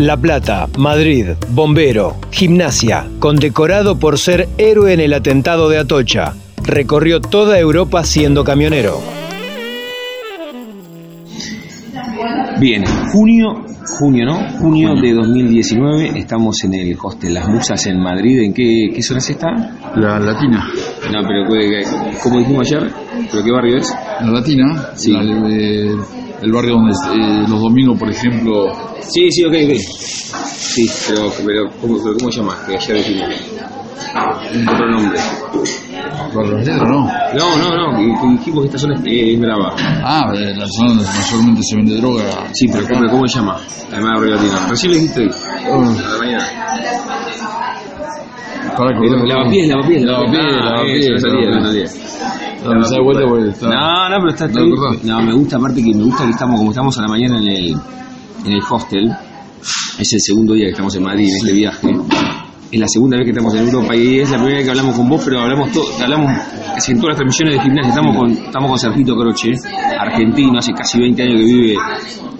La Plata, Madrid, bombero, gimnasia, condecorado por ser héroe en el atentado de Atocha. Recorrió toda Europa siendo camionero. Bien, junio, junio, ¿no? Junio de 2019, estamos en el hostel Las Musas en Madrid. ¿En qué, qué zona se está? La Latina. No, pero ¿qué- ¿cómo dijimos ayer? ¿Pero qué barrio es? La Latina, Sí. la el barrio donde eh, los domingos, por ejemplo, Sí, sí, ok, ok. Sí, pero, pero, ¿cómo, pero ¿cómo se llama? Que ayer dijimos. Otro nombre. Barrio Las Letras, ¿no? No, no, no, dijimos que esta zona es, eh, es brava. Ah, eh, la zona donde mayormente se vende droga. Sí, pero acá. ¿cómo, cómo se llama? Además de Latino. Recién le dijiste hoy. Oh, A la mañana. para que- Eh, Lavapiés, lavapiés, Lavapiés, Ah, lavapiés, lavapiés. No, No, pero está, está No. No, me gusta, aparte que me gusta que estamos, como estamos a la mañana en el, en el hostel, es el segundo día que estamos en Madrid en este viaje. Es la segunda vez que estamos en Europa y es la primera vez que hablamos con vos, pero hablamos todo, hablamos casi en todas las transmisiones de gimnasia. Estamos con, estamos con Sergito Croce, argentino, hace casi 20 años que vive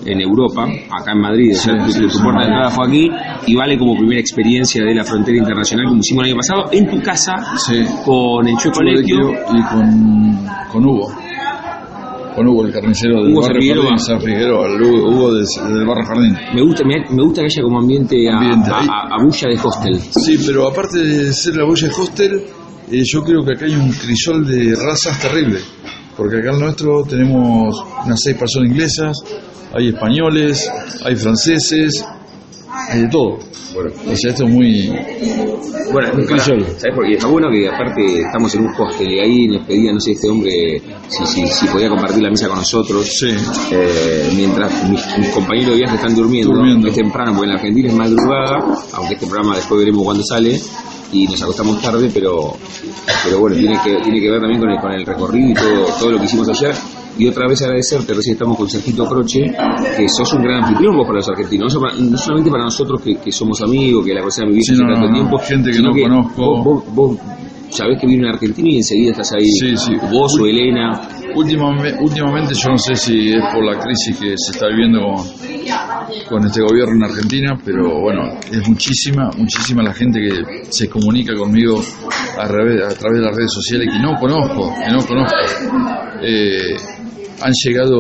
en Europa, acá en Madrid. O sea, tu, puerta de entrada fue aquí y vale como primera experiencia de la frontera internacional como hicimos el año pasado en tu casa Sí. con el Chueco y con, con Hugo. Con Hugo, el carnicero del Hugo barrio Figueroa. Jardín, San Figueroa, el Hugo, del, del barrio Jardín. Me gusta, me, me gusta que haya como ambiente a, Ambiente, a- ahí. a- a bulla de hostel. Sí, pero aparte de ser la bulla de hostel, eh, yo creo que acá hay un crisol de razas terrible. Porque acá el nuestro tenemos unas seis personas inglesas, hay españoles, hay franceses, hay de todo. Bueno, O sea, esto es muy... bueno Un crisol. ¿sabes por qué? Está bueno que aparte estamos en un hostel y ahí nos pedía, no sé, este hombre si, si, si podía compartir la mesa con nosotros. Sí. Eh, mientras mis, mis compañeros de viaje están durmiendo, Durmiendo. es temprano, porque en la Argentina es madrugada, aunque este programa después veremos cuándo sale, y nos acostamos tarde, pero pero bueno, tiene que, tiene que ver también con el, con el recorrido y todo, todo lo que hicimos ayer. Y otra vez agradecerte, recién estamos con Sergito Croce, que sos un gran anfitrión vos para los argentinos, no, so- no solamente para nosotros que, que somos amigos, que la cosa de vivir Sí, no, tanto no, tiempo, gente que no conozco. Vos, vos, vos sabés que viene un argentino y enseguida estás ahí, Sí, sí. vos o Elena. Últimamente, últimamente yo no sé si es por la crisis que se está viviendo con, con este gobierno en Argentina, pero bueno, es muchísima, muchísima la gente que se comunica conmigo a través, a través de las redes sociales que no conozco, que no conozco. Eh, han llegado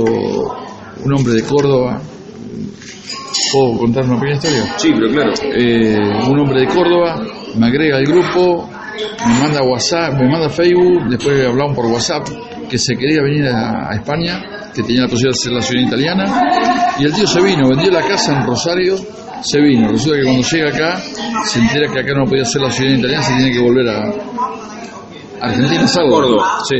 un hombre de Córdoba, ¿puedo contar una pequeña historia? Sí, pero claro. eh, un hombre de Córdoba, me agrega al grupo, me manda WhatsApp, me manda Facebook, después hablamos por WhatsApp que se quería venir a, a España, que tenía la posibilidad de hacer la ciudadanía italiana, y el tío se vino, vendió la casa en Rosario, se vino. Resulta que cuando llega acá, se entera que acá no podía hacer la ciudadanía italiana, se tiene que volver a Argentina, ¿sabes? Córdoba. Sí.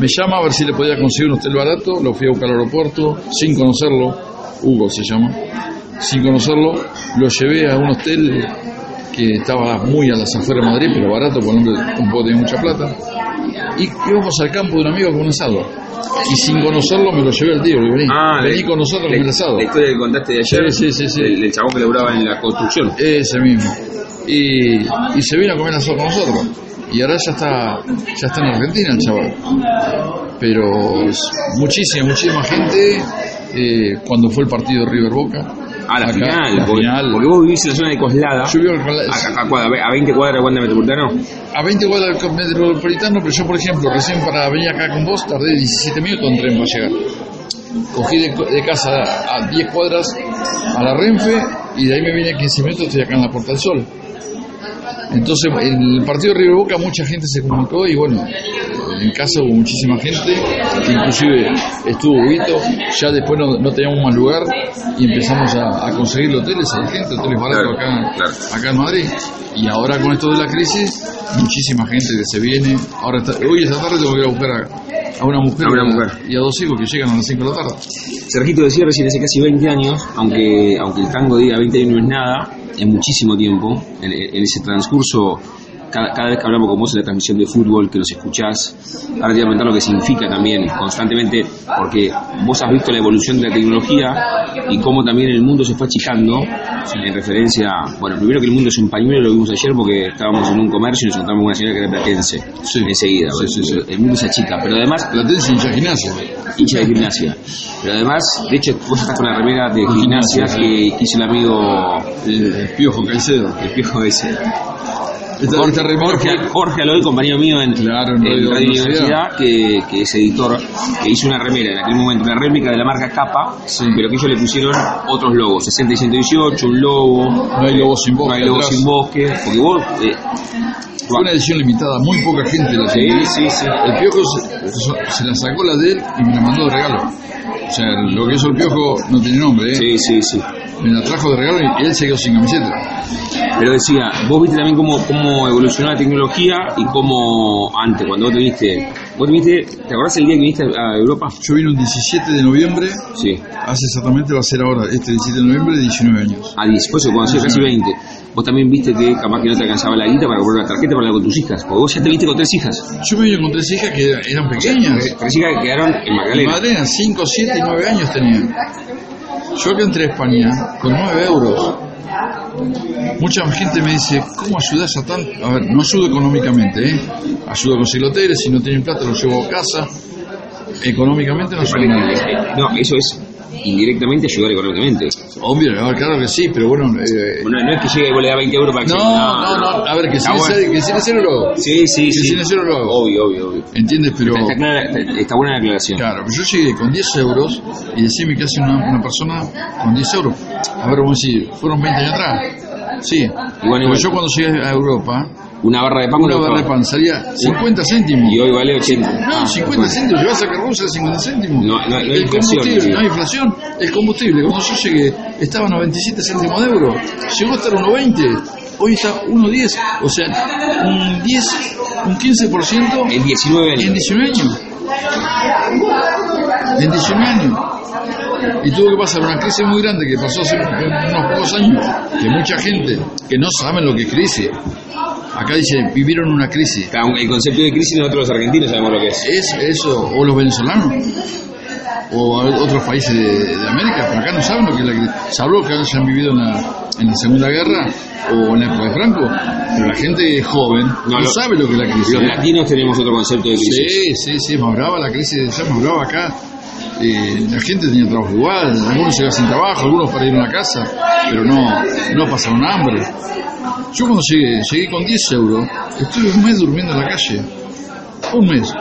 Me llama a ver si le podía conseguir un hotel barato, lo fui a buscar al aeropuerto, sin conocerlo, Hugo se llama, sin conocerlo, lo llevé a un hotel que estaba muy a las afueras de Madrid, pero barato, por hombre tampoco tenía mucha plata, y íbamos al campo de un amigo con un asado, y sin conocerlo me lo llevé al tío, vení, vení con nosotros con el asado. Ah, La historia que contaste de ayer, Sí, sí, sí. Del, del chabón que laburaba en la construcción. Ese mismo. Y, y se vino a comer asado con nosotros. Y ahora ya está, ya está en Argentina el chaval. Pero muchísima, muchísima gente eh, cuando fue el partido de River Boca. Ah, la Acá, final, la porque, final. porque vos vivís en la zona de Coslada, Yo vivo en Coslada, a, a- a cuadra- a 20 cuadras de Wanda Metropolitano. a 20 cuadras del metropolitano, pero yo, por ejemplo, recién para venir acá con vos tardé 17 minutos en tren para llegar. Cogí de, de casa a 10 cuadras a la Renfe y de ahí me vine 15 minutos, estoy acá en la Puerta del Sol. Entonces, en el partido de River Boca mucha gente se comunicó y bueno, en casa hubo muchísima gente, inclusive estuvo Huguito, ya después no, no teníamos más lugar y empezamos a, a conseguir hoteles a la gente, hoteles baratos Claro, acá, claro. acá en Madrid. Y ahora con esto de la crisis, muchísima gente que se viene. Ahora está- hoy esta tarde tengo que ir a buscar a, a una mujer, A una mujer. y a dos hijos que llegan a las 5 de la tarde. Sergito decía recién hace casi 20 años, aunque, aunque el tango diga 20 años no es nada, es muchísimo tiempo. En, en ese transcurso cada, cada vez que hablamos con vos en la transmisión de fútbol, que los escuchás, ahora te voy a comentar lo que significa también constantemente, porque vos has visto la evolución de la tecnología y cómo también el mundo se fue achicando en referencia, bueno, primero que el mundo es un pañuelo, lo vimos ayer porque estábamos en un comercio y nos encontramos con una señora que era platense, Sí. enseguida, Sí, sí, el mundo se achica, pero además Platense hincha gimnasia. hincha de gimnasia. Pero además, de hecho, vos estás con la remera de gimnasia que que hizo el amigo Eh, Piojo Caicedo. el viejo ese. Esta, Jorge, Jorge, Aloy, compañero mío en, Claro, en en Radio Universidad. Que, que es editor, que hizo una remera en aquel momento, una réplica de la marca Capa, Sí. pero que ellos le pusieron otros logos, 60 y 118, un logo, No hay lobo sin bosque no hay atrás. sin bosque, porque vos... eh, Fue una edición limitada, muy poca gente la Sí, sí, sí. El Piojo se- se la sacó la de él y me la mandó de regalo. O sea, lo que hizo el Piojo no tiene nombre, ¿eh? sí, sí, sí. Me la trajo de regalo y él se quedó sin camiseta. Pero decía, vos viste también cómo, cómo evolucionó la tecnología y cómo antes, cuando vos te viniste, vos te viniste, ¿te acordás el día que viniste a Europa? Yo vine un 17 de noviembre, Sí, hace exactamente, va a ser ahora, este 17 de noviembre, 19 años. a 10, pues cuando hacía casi 20. Vos también viste que capaz que no te alcanzaba la guita para comprar una tarjeta para hablar con tus hijas, porque vos ya te viste con tres hijas. Yo me vine con tres hijas que eran pequeñas. Tres hijas que quedaron en Magdalena. madre 5, 7 y 9 años tenían. Yo que entré a España con 9 euros. Mucha gente me dice, ¿cómo ayudas a tanto? A ver, no ayudo económicamente, ¿eh? Ayudo a conseguir hoteles, si no tienen plata los llevo a casa. Económicamente no ayudo. No, eso es indirectamente ayudar económicamente. Obvio, ver, claro que sí, pero bueno... eh, Bueno, no es que llegue y vos le das 20 euros para que no, se- no, no, a ver, que si Está es bueno. necesario- que si es necesario lo hago. Sí, sí, Que sí. si es necesario lo hago. Obvio, obvio, obvio. ¿Entiendes? Pero... Está, está clara- está- está buena la aclaración. Claro, pero yo llegué con 10 euros y decime que hace una, una persona con 10 euros. A ver, vamos a decir, ¿fueron 20 años atrás? Sí. Igual, Porque igual. yo cuando llegué a Europa, Una barra de pan una barra de pan salía 50 céntimos. Y hoy vale 80. No, Ah, 50 bueno. céntimos, llevas a Carrusa 50 céntimos. No, no, no hay el inflación, combustible, no hay inflación. El combustible, cuando yo llegué, estaba a 97 céntimos de euro. Llegó a estar a 1,20. Hoy está a 1,10. O sea, un 10, un 15% En 19 en años. 19 años. En 19 años. Y tuvo que pasar una crisis muy grande que pasó hace unos pocos años, que mucha gente que no saben lo que es crisis. Acá dice, vivieron una crisis. El concepto de crisis nosotros los argentinos sabemos lo que es. Es eso, o los venezolanos, o otros países de, de América, pero acá no saben lo que es la crisis. Salvo que hayan vivido en la, en la Segunda Guerra o en la época de Franco, pero la gente joven no, lo- sabe lo que es la crisis. Los latinos tenemos otro concepto de crisis. Sí, sí, sí, más brava la crisis, ya más brava acá. Eh, la gente tenía trabajo igual, algunos se quedaban sin trabajo, algunos para ir a una casa, pero no, no pasaron hambre. Yo cuando llegué, llegué con 10 euros, estuve un mes durmiendo en la calle. Un mes.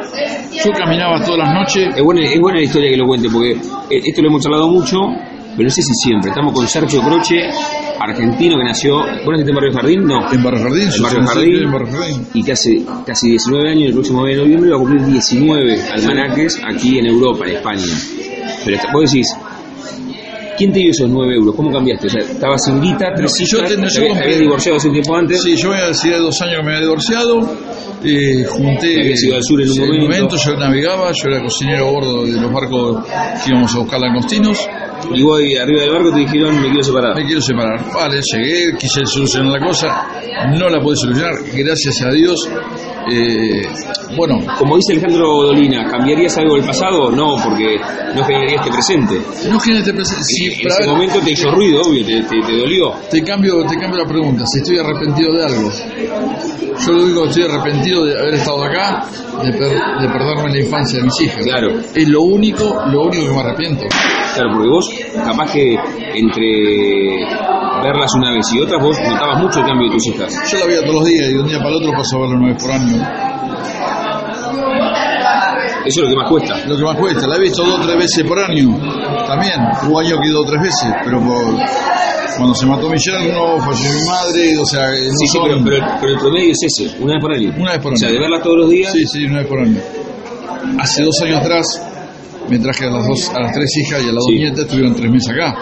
Yo caminaba todas las noches. Es buena, es buena la historia que lo cuente, porque eh, esto lo hemos hablado mucho, pero no sé si siempre. Estamos con Sergio Croce, argentino que nació. ¿Vos naciste en Barrio Jardín? No. En Barrio Jardín, yo Barrio Jardín. en Barrio Jardín. Y que hace casi 19 años, el próximo mes de noviembre, va a cumplir 19 almanaques aquí en Europa, en España. Pero vos decís, ¿quién te dio esos 9 euros? ¿Cómo cambiaste? O sea, estabas sin guita, tres No, yo hijas, ten- te yo habías- divorciado hace un tiempo antes. Sí, yo hacía dos años que me había divorciado, eh, junté... Habías ido al sur en un sí, momento. yo navegaba, yo era cocinero a bordo de los barcos que íbamos a buscar langostinos, Y ahí arriba del barco te dijeron, me quiero separar. me quiero separar. Vale, llegué, quise solucionar la cosa, no la pude solucionar, gracias a Dios. Eh, bueno, Como dice Alejandro Dolina, ¿cambiarías algo del pasado? No, porque no generaría este presente. no genera este presente. Sí, en ese ver, momento te hizo ruido, obvio, te, te- te dolió. te cambio, te cambio la pregunta, si estoy arrepentido de algo. Yo lo único que estoy arrepentido de haber estado acá, de, per- de perderme la infancia de mis hijas. Claro. Es lo único, lo único que me arrepiento. Claro, porque vos, capaz que entre verlas una vez y otras, vos notabas mucho el cambio de tus hijas. Yo la veía todos los días y de un día para el otro paso a verla una vez por año. Eso es lo que más cuesta. Lo que más cuesta, la he visto dos o tres veces por año. También, hubo años que he ido tres veces, pero por, cuando se mató mi yerno, falleció mi madre, o sea, no Sí, sí, son- pero, pero, pero el promedio es ese, una vez por año. Una vez por O sea, año. de verlas todos los días, Sí, sí, una vez por año. Hace dos años atrás me traje a las dos, a las tres hijas y a las Sí. dos nietas, estuvieron tres meses acá.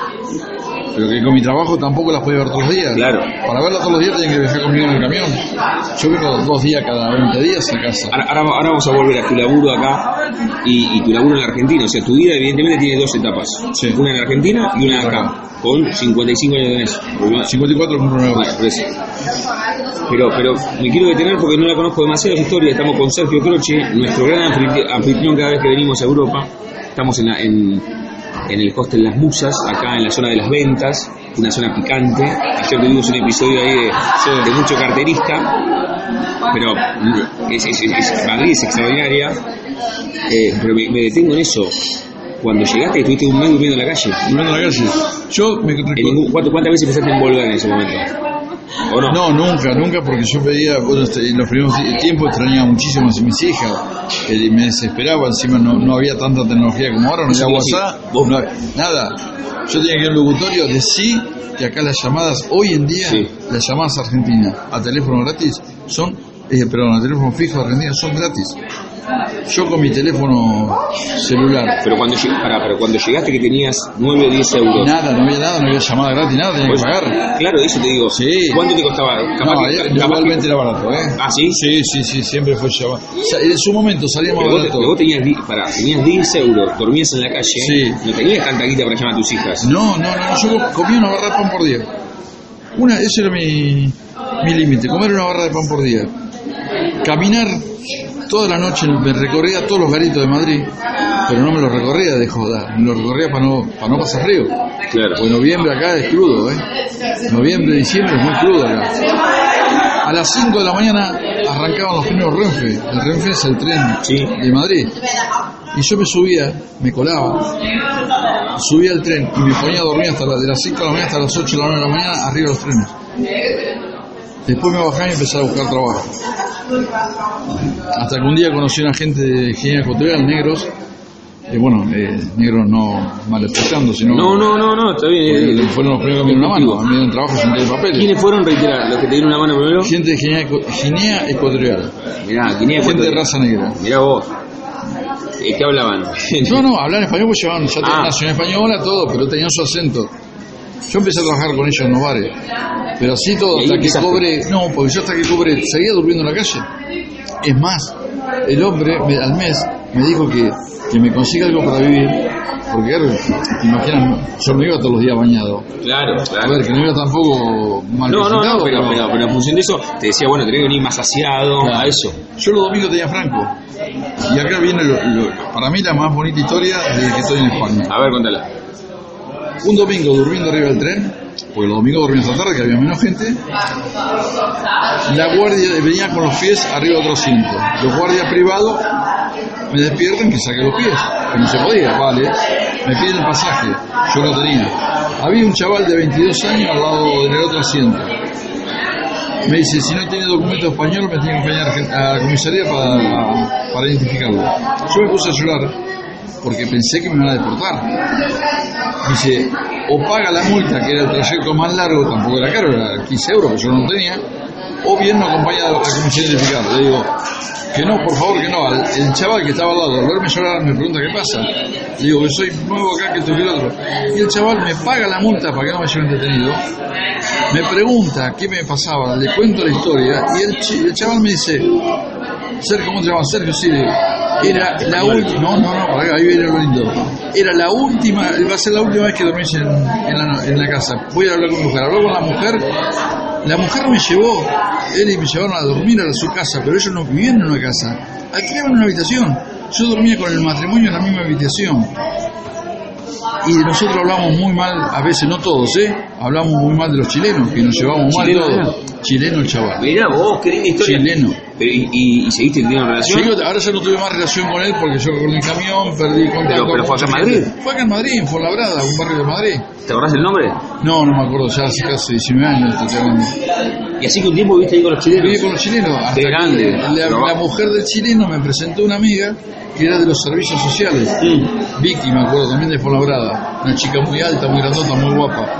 Pero que con mi trabajo tampoco las podía ver todos los días. Claro. Para verlas todos los días tienen que viajar conmigo en el camión. Yo vengo dos días cada 20 días a casa. Ahora, ahora, ahora vamos a volver a tu laburo acá y, y tu laburo en la Argentina. O sea, tu vida evidentemente tiene dos etapas. Sí. Una en Argentina y una acá. Con 55 años. 54. Bueno, por eso. Pero, pero me quiero detener porque no la conozco demasiado esa historia. Estamos con Sergio Croce, nuestro gran anfitri- anfitrión cada vez que venimos a Europa. Estamos en, la- en, en el hostel Las Musas, acá en la zona de las ventas, una zona picante. Ayer tuvimos un episodio ahí de, de mucho carterista, pero es, es- es- Madrid es extraordinaria. Eh, pero me, me detengo en eso. Cuando llegaste, estuviste un mes durmiendo en la calle. Durmiendo en la calle. Yo me En recuerdo. ningún- ¿cuánto- ¿Cuántas veces pensaste en volver en ese momento? ¿O no? No, nunca, nunca, porque yo pedía, bueno, este, en los primeros ti- tiempos extrañaba muchísimo a mis hijas, que me desesperaba, encima no, no había tanta tecnología como ahora, no había WhatsApp, no nada. Yo tenía que ir al locutorio, decir que acá las llamadas, hoy en día, Sí. las llamadas argentinas a teléfono gratis son, eh, perdón, a teléfono fijo de Argentina son gratis. Yo con mi teléfono celular, Pero cuando, pará, pero cuando llegaste que tenías 9 o 10 euros. nada, no había nada, no había llamada gratis, nada, tenía que pues, pagar. Claro, eso te digo. Sí. ¿Cuánto te costaba? Capaz No, que- eh, que- igualmente era barato, ¿eh? Ah, ¿sí? Sí, sí, sí, siempre fue llamado. Sea, en su momento salía más Pero vos, barato. pero vos tenías, pará, tenías 10 euros, dormías en la calle, Sí. no tenías tanta guita para llamar a tus hijas. No, no, no, yo comía una barra de pan por día. Una, ese era mi, mi límite, comer una barra de pan por día. Caminar toda la noche, me recorría todos los garitos de Madrid, pero no me los recorría de joda, me los recorría para no, para no pasar frío. Claro. Pues noviembre acá es crudo, ¿eh? Noviembre, diciembre es muy crudo acá. A las 5 de la mañana arrancaban los primeros Renfe. El Renfe es el tren Sí. de Madrid. Y yo me subía, me colaba, subía al tren y me ponía a dormir hasta la- de las 5 de la mañana hasta las 8 de la 9 de la mañana arriba de los trenes. Después me bajaba y empezaba a buscar trabajo. Hasta que un día conocí a una gente de ingeniería ecuatorial, negros, y bueno, eh, negros no mal expresando, sino No, no, no, no, está bien. porque eh, fueron los primeros que me dieron una mano, a mí me dieron trabajo sin tener papeles. ¿Quiénes fueron, reiterar, los que te dieron una mano primero? Gente de ecu- ingeniería ecuatorial, Mirá, ¿quién gente de raza negra. Mirá vos. Eh, ¿Qué hablaban? No, no, hablan español pues llevaban, ya tenían Ah. nación española, todo, pero tenían su acento. Yo empecé a trabajar con ellos en los bares, pero así todo, ¿Y ahí hasta que cobre, no, porque yo hasta que cobre, seguía durmiendo en la calle. Es más, el hombre me- al mes me dijo que, que me consiga algo para vivir, porque claro, te imaginas, yo no iba todos los días bañado. Claro, A claro. ver, que no iba tampoco mal No, no, no, pero, pero, pero en función de eso, te decía, bueno, tenés que venir más saciado Claro. a eso. Yo los domingos tenía franco. Y acá viene, lo- lo- para mí, la más bonita historia desde que estoy en España. A ver, contala. Un domingo durmiendo arriba del tren, porque los domingos dormía hasta tarde, que había menos gente, la guardia venía con los pies arriba de otro asiento. Los guardias privados me despiertan que saque los pies, que no se podía, vale. Me piden el pasaje, yo lo tenía. Había un chaval de 22 años al lado del otro asiento. Me dice, si no tiene documento español, me tiene que acompañar a la comisaría para, para identificarlo. Yo me puse a llorar porque pensé que me iban a deportar. Dice, o paga la multa, que era el trayecto más largo, tampoco era caro, era 15 euros, que yo no tenía, o bien me acompaña a la comisaría a identificarlo. Le digo, que no, por favor, que no. El chaval que estaba al lado, al verme llorar, me pregunta qué pasa. Le digo que soy nuevo acá, que esto y que el otro. Y el chaval me paga la multa para que no me lleven detenido. Me pregunta qué me pasaba, le cuento la historia y el chaval me dice, Sergio, ¿cómo te llamas? Sergio, sí. le digo, Era la última, no, no, no, ahí viene lo lindo. Era la última, va a ser la última vez que dormís en, en la, en la casa. Voy a hablar con mi mujer. Habló con la mujer, la mujer me llevó, él y me llevaron a dormir a su casa, pero ellos no vivían en una casa, alquilaban una habitación. Yo dormía con el matrimonio en la misma habitación. Y nosotros hablamos muy mal, a veces no todos, ¿eh? Hablamos muy mal de los chilenos, que nos llevamos mal ¿Chileno todos. Chileno el chaval. Mirá vos, qué linda historia. Chileno. Pero, y, y, y seguiste teniendo relación? Ahora ya no tuve más relación con él porque yo con el camión perdí contacto. Pero- pero con fue acá en Madrid. Fue acá en Madrid, en Fuenlabrada, un barrio de Madrid. ¿Te acordás el nombre? No, no me acuerdo, ya hace casi 19 años. Y así que un tiempo viviste ahí con los chilenos. Viví con los chilenos. Hasta que grande. La, la mujer del chileno me presentó una amiga que era de los servicios sociales. Mm. Vicky, me acuerdo, también de Fuenlabrada. Una chica muy alta, muy grandota, muy guapa.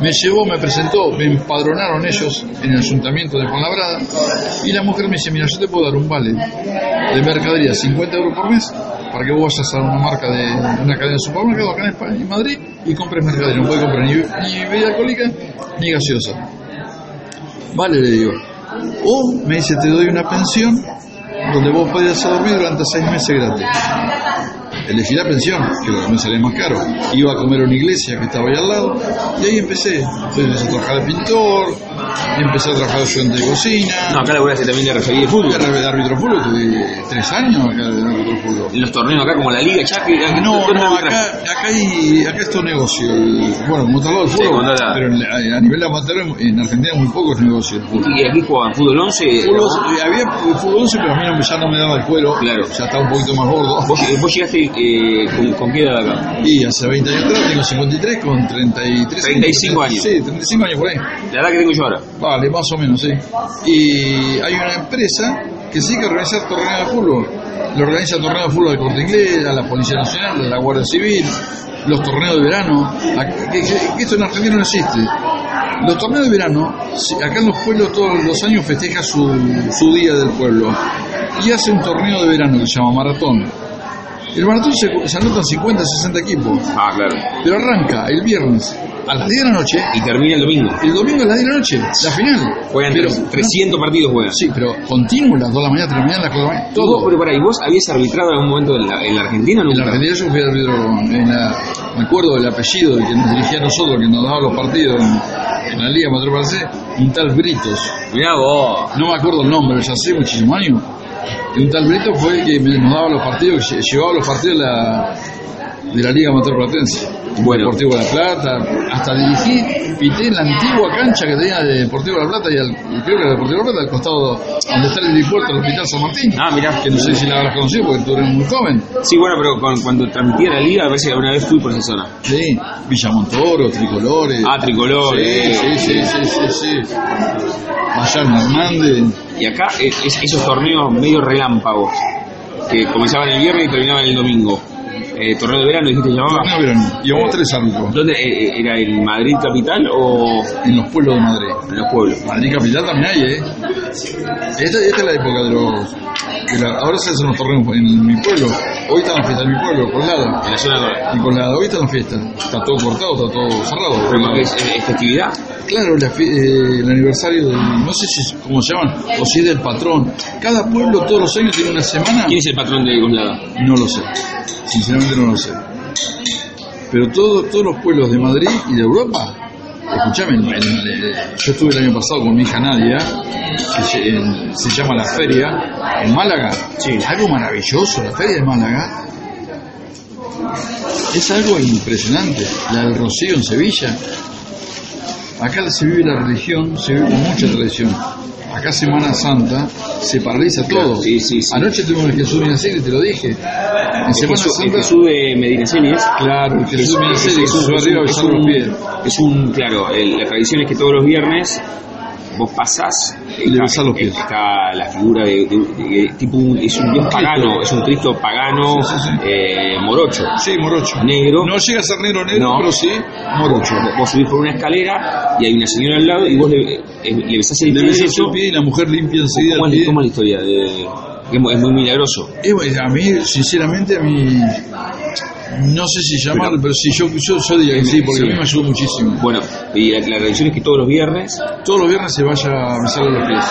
Me llevó, me presentó, me empadronaron ellos en el ayuntamiento de Fuenlabrada. Y la mujer me dice, mira, yo te puedo dar un vale de mercadería, 50 euros por mes, para que vos vayas a una marca de una cadena de supermercados acá en, España, en Madrid y compres mercadería. No puedes comprar ni, ni bebida alcohólica ni gaseosa. Vale, le digo. O me dice, te doy una pensión donde vos podías dormir durante seis meses gratis. Elegí la pensión, que me salía más caro. Iba a comer a una iglesia que estaba ahí al lado, y ahí empecé. Entonces empecé a trabajar de pintor, empecé a trabajar de ayudante de cocina. No, acá laburaste también de referí de fútbol. Era de árbitro de fútbol, tuve tres años acá de árbitro de fútbol. En los torneos acá como la Liga Chapi. No, no, acá, acá, hay, acá es todo negocio. El- bueno, como está al lado Sí, fútbol, está- pero en- a nivel amateur en Argentina muy poco es negocio el fútbol. Y aquí jugaban fútbol 11. Fútbol, ¿no? eh, había fútbol 11, pero a mí no, me- ya no me daba el cuero. Claro. Ya estaba un poquito más gordo. Vos, vos llegaste eh, con, con qué edad acá? Y hace 20 años atrás, tengo 53 con 33 35 años. Sí, 35 años por ahí. La edad que tengo yo ahora. Vale, más o menos, sí. Y hay una empresa que sí que organiza torneos de fútbol. Lo organiza torneos de fútbol de Corte Inglés, a la Policía Nacional, a la Guardia Civil, los torneos de verano. Que, esto en Argentina no existe. Los torneos de verano, acá en los pueblos todos los años festeja su, su día del pueblo. Y hace un torneo de verano que se llama Maratón. El maratón se, se anotan 50, 60 equipos, Ah, claro. pero arranca el viernes a las 10 de la noche Y termina el domingo. el domingo a las 10 de la noche, la final. Juegan pero, 300 partidos juegan. Sí, pero continuo, las 2 de la mañana, 3 de la mañana, las 4 de la mañana, ¿Y vos, todo. pero pará, ¿y vos habías arbitrado en algún momento en la, en la Argentina o En la Argentina yo fui árbitro, en la, me acuerdo del apellido de que nos dirigía a nosotros, que nos daba los partidos en, en la Liga Paracé, un tal Britos. Mirá vos. No me acuerdo el nombre, ya hace muchísimos años. Y un tal Brito fue el que nos daba los partidos, que lle- llevaba los partidos de la, de la Liga Amateur Platense. Bueno. Deportivo de la Plata, hasta dirigí, pité en la antigua cancha que tenía de Deportivo de la Plata y, al, y creo que era Deportivo de la Plata, al costado donde está el helipuerto del Hospital San Martín. Ah, mirá. Que no sé si la habrás conocido porque tú eres muy joven. Sí, bueno, pero con- cuando transmitía la liga, a si alguna vez fui por esa zona. Sí, Villamontoro, Tricolores. Ah, Tricolores. Sí, sí, sí, sí, sí. Hernández. Y acá es- esos torneos medio relámpagos, que comenzaban el viernes y terminaban el domingo. Eh, torneo de verano, dijiste que llamaba. Torneo de verano. Llevamos tres árbitros ¿Dónde eh, eh, era en Madrid capital o en los pueblos de Madrid. en los pueblos? Madrid Capital también hay, ¿eh? Esta, esta es la época de los... la- ahora se hacen los torneos en mi pueblo. Hoy está la fiesta en mi pueblo, Colada. En la zona de... Y Colada, hoy está la fiesta. Está todo cortado, está todo cerrado. Pero es, es festividad. Claro, la eh, el aniversario del... No sé si es- cómo se llaman, o si es del patrón. Cada pueblo todos los años tiene una semana... ¿Quién es el patrón de Coslada? No lo sé. Sinceramente no lo sé. Pero todo- todos los pueblos de Madrid y de Europa, escúchame, el- el- yo estuve el año pasado con mi hija Nadia, se llama La Feria, en Málaga. Sí. Algo maravilloso, la Feria de Málaga. Es algo impresionante. La del Rocío en Sevilla. Acá se vive la religión, se vive con mucha tradición. Acá Semana Santa se paraliza todo. Sí, sí, sí. Anoche tuvimos el Jesús Minaceli, te lo dije. En El Semana Jesús, el Santa. Jesús de Medinaceli es. Claro, el Jesús Es- Minaceli, es un- subió es arriba un- y es besar los un- pies. Es un, claro, el- la tradición es que todos los viernes vos pasás Y le besás los pies. está la figura de, de- de- tipo un, es un dios pagano, es un Cristo pagano Sí, sí, sí. eh, morocho. Sí, morocho. Negro. No llega a ser negro negro, No. pero sí morocho. Vos subís por una escalera y hay una señora al lado y vos le, eh, le besás el Le pie el y la mujer limpia enseguida ¿Cómo es, cómo es la historia? De, es muy- milagroso. Eh, a mí, sinceramente, a mí. No sé si llamarlo, pero, sí, yo, yo, yo diría que sí, porque a mí me ayudó muchísimo. Bueno, y la, la tradición es que todos los viernes, Todos los viernes se vaya a besarle los pies.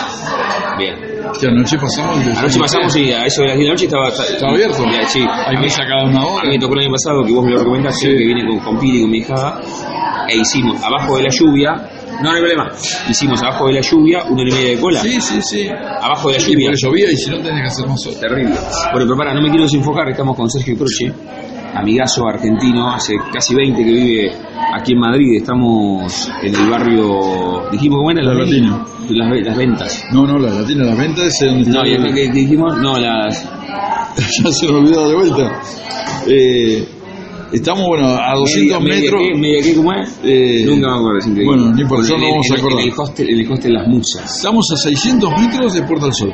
bien, Que anoche pasamos. Anoche pasamos y a eso de las 10 de la noche estaba, ¿Estaba abierto? Ya, Sí, Hay a mí, una a hora. mí me tocó el año pasado que vos me lo recomendaste, Sí. que vine con, con Pili y con mi hija, e hicimos abajo de la lluvia, no, no hay problema, hicimos abajo de la lluvia una hora y media de cola, Sí, sí, sí. abajo de la Sí, lluvia. porque llovía y si no tenés que hacer más sol. Terrible. Bueno, pero para, no me quiero desenfocar, estamos con Sergio Croce, amigazo argentino, hace casi 20 que vive aquí en Madrid, estamos en el barrio, dijimos cómo era La Latina. Las, las ventas. No, no, la latina, las ventas es donde No, y acá que, que dijimos, no, las... ya se me olvidó de vuelta. Eh, estamos, bueno, a 200 media, metros. Media, qué, media qué, ¿cómo es? Eh, Nunca me acuerdo, bueno, ni por eso no vamos a en acordar. En el hostel, en el hostel Las Musas. Estamos a 600 metros de Puerta del Sol.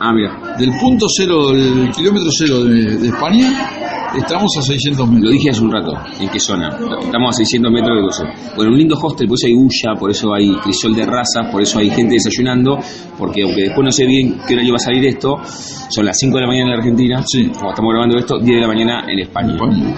Ah, mira. Del punto cero, del kilómetro cero de, de España Estamos a 600 Lo metros. dije hace un rato, ¿en qué zona? Estamos a 600 metros de coso. Bueno, un lindo hostel, por eso hay bulla, por eso hay crisol de razas, por eso hay gente desayunando, porque aunque después no sé bien qué hora iba a salir esto, son las 5 de la mañana en la Argentina, Sí. como estamos grabando esto, 10 de la mañana en España. España.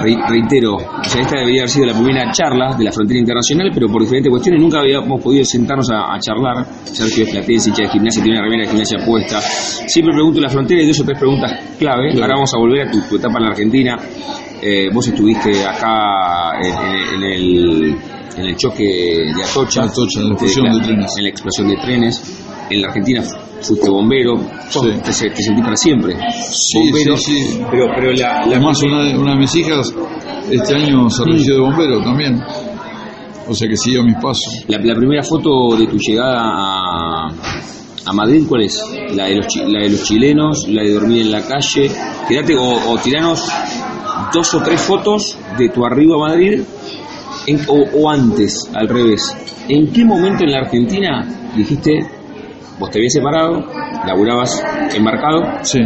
Re- reitero, o sea, esta debería haber sido la primera charla de la frontera internacional, pero por diferentes cuestiones nunca habíamos podido sentarnos a, a charlar. Sergio es platense, hincha de gimnasia, tiene una remera de gimnasia puesta. Siempre pregunto la frontera y dos o tres preguntas clave. Ahora vamos a volver a tu, tu etapa en la Argentina. Eh, vos estuviste acá en, en- en el, en el choque de Atocha. Atocha, en la Eh, explosión de trenes. En la explosión de trenes. En la Argentina fuiste bombero. Sí. Te, te sentí para siempre. Sí, bombero. sí, sí. Pero, pero la, la Además, una de, una de mis hijas este año se recibió de bombero también. O sea que siguió mis pasos. La, la primera foto de tu llegada a, a Madrid, ¿cuál es? La de, los, chi- la de los chilenos, la de dormir en la calle. Quédate o, o tiranos dos o tres fotos de tu arribo a Madrid en- o, o antes, al revés. ¿En qué momento en la Argentina dijiste, vos te habías separado, laburabas embarcado, Sí.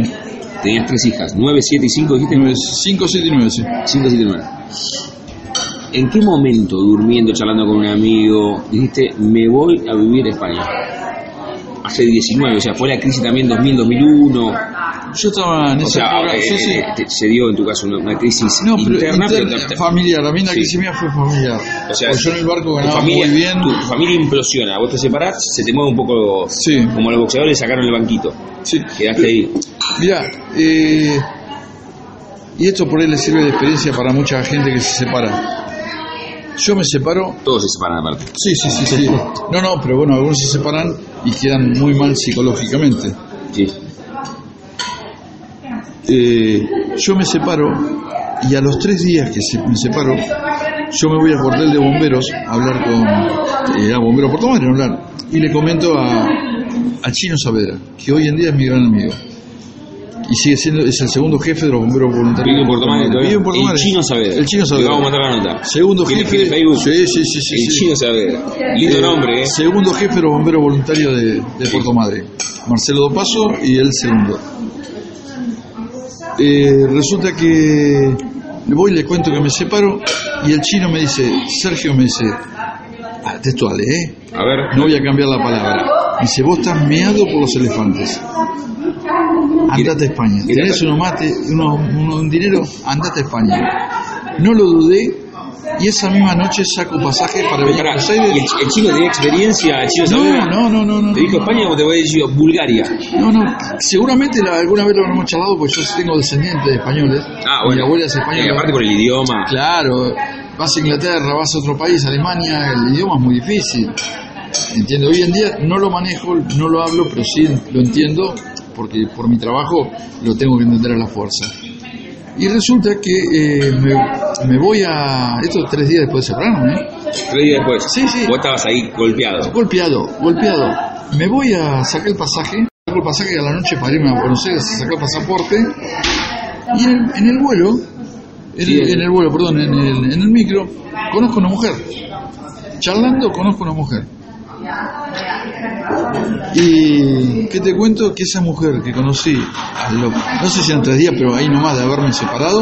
tenías tres hijas, nueve, siete y cinco, dijiste? 5, 7 y 9, sí. 5, 7, 9. ¿En qué momento, durmiendo, charlando con un amigo, dijiste, me voy a vivir a España? Hace 19, o sea, fue la crisis también 2000, 2001. Yo estaba en O esa sea, eh, sí, sí. eh, te- se dio en tu caso una, una crisis No, pero interna, pero interna, te- familiar. A mí la Sí. crisis mía fue familiar. O sea, Porque yo en el barco ganaba familia, muy bien. Tu, tu familia implosiona, vos te separás, se te mueve un poco Sí. como los boxeadores sacaron el banquito. Sí. Quedaste ahí. Mira, eh, y esto por ahí le sirve de experiencia para mucha gente que se separa. Yo me separo. Todos se separan aparte. Sí, sí, sí, sí. No, no, pero bueno, algunos se separan y quedan muy mal psicológicamente. Sí. Eh, yo me separo y a los tres días que se- me separo, yo me voy al cuartel de bomberos a hablar con eh, a bombero por tomar hablar y le comento a, a Chino Saavedra, que hoy en día es mi gran amigo. Y sigue siendo, es el segundo jefe de los bomberos voluntarios. Vive en Puerto. Vive en Puerto El. Chino Saavedra. El Chino Le Saavedra. vamos a mandar la nota. Segundo ¿Tiene- jefe. tiene Facebook? Sí, sí, sí, sí. el sí. Chino Saavedra. Lindo Eh, nombre, ¿eh? Segundo jefe de los bomberos voluntarios de, de Puerto Madre. Marcelo Dopaso y él segundo. Eh, resulta que le voy y le cuento que me separo y el chino me dice, Sergio me dice, ah, textual, ¿eh? A ver. No voy a cambiar la palabra. Me dice, vos estás meado por los elefantes. Andate a España. Tenés unos mate, unos, unos- un dinero, andate a España. No lo dudé y esa misma noche saco pasaje para venir a Buenos ¿y Aires. el, chino tenía experiencia? ¿El chino? No, no, no, no. ¿Te dijo España o te voy a decir Bulgaria? No, no, seguramente la- alguna vez lo habremos charlado porque yo tengo descendientes de españoles. Ah, Mi bueno. abuela es Eh, española. aparte por el idioma. Claro, vas a Inglaterra, vas a otro país, Alemania, el idioma es muy difícil. Entiendo, hoy en día no lo manejo, no lo hablo, pero sí lo entiendo porque por mi trabajo lo tengo que entender a la fuerza. Y resulta que eh, me, me voy a... Esto tres días después de separarme, ¿eh? Tres días después. Sí, sí. Vos estabas ahí golpeado. Golpeado, golpeado. Me voy a sacar el pasaje, saco el pasaje a la noche para irme a Buenos Aires a sacar el pasaporte. Y en el, en el vuelo, en, Sí. el, en el vuelo, perdón, en el, en el micro, conozco una mujer. Charlando, conozco una mujer. Y qué te cuento que esa mujer que conocí, a lo- no sé si en tres días, pero ahí nomás de haberme separado,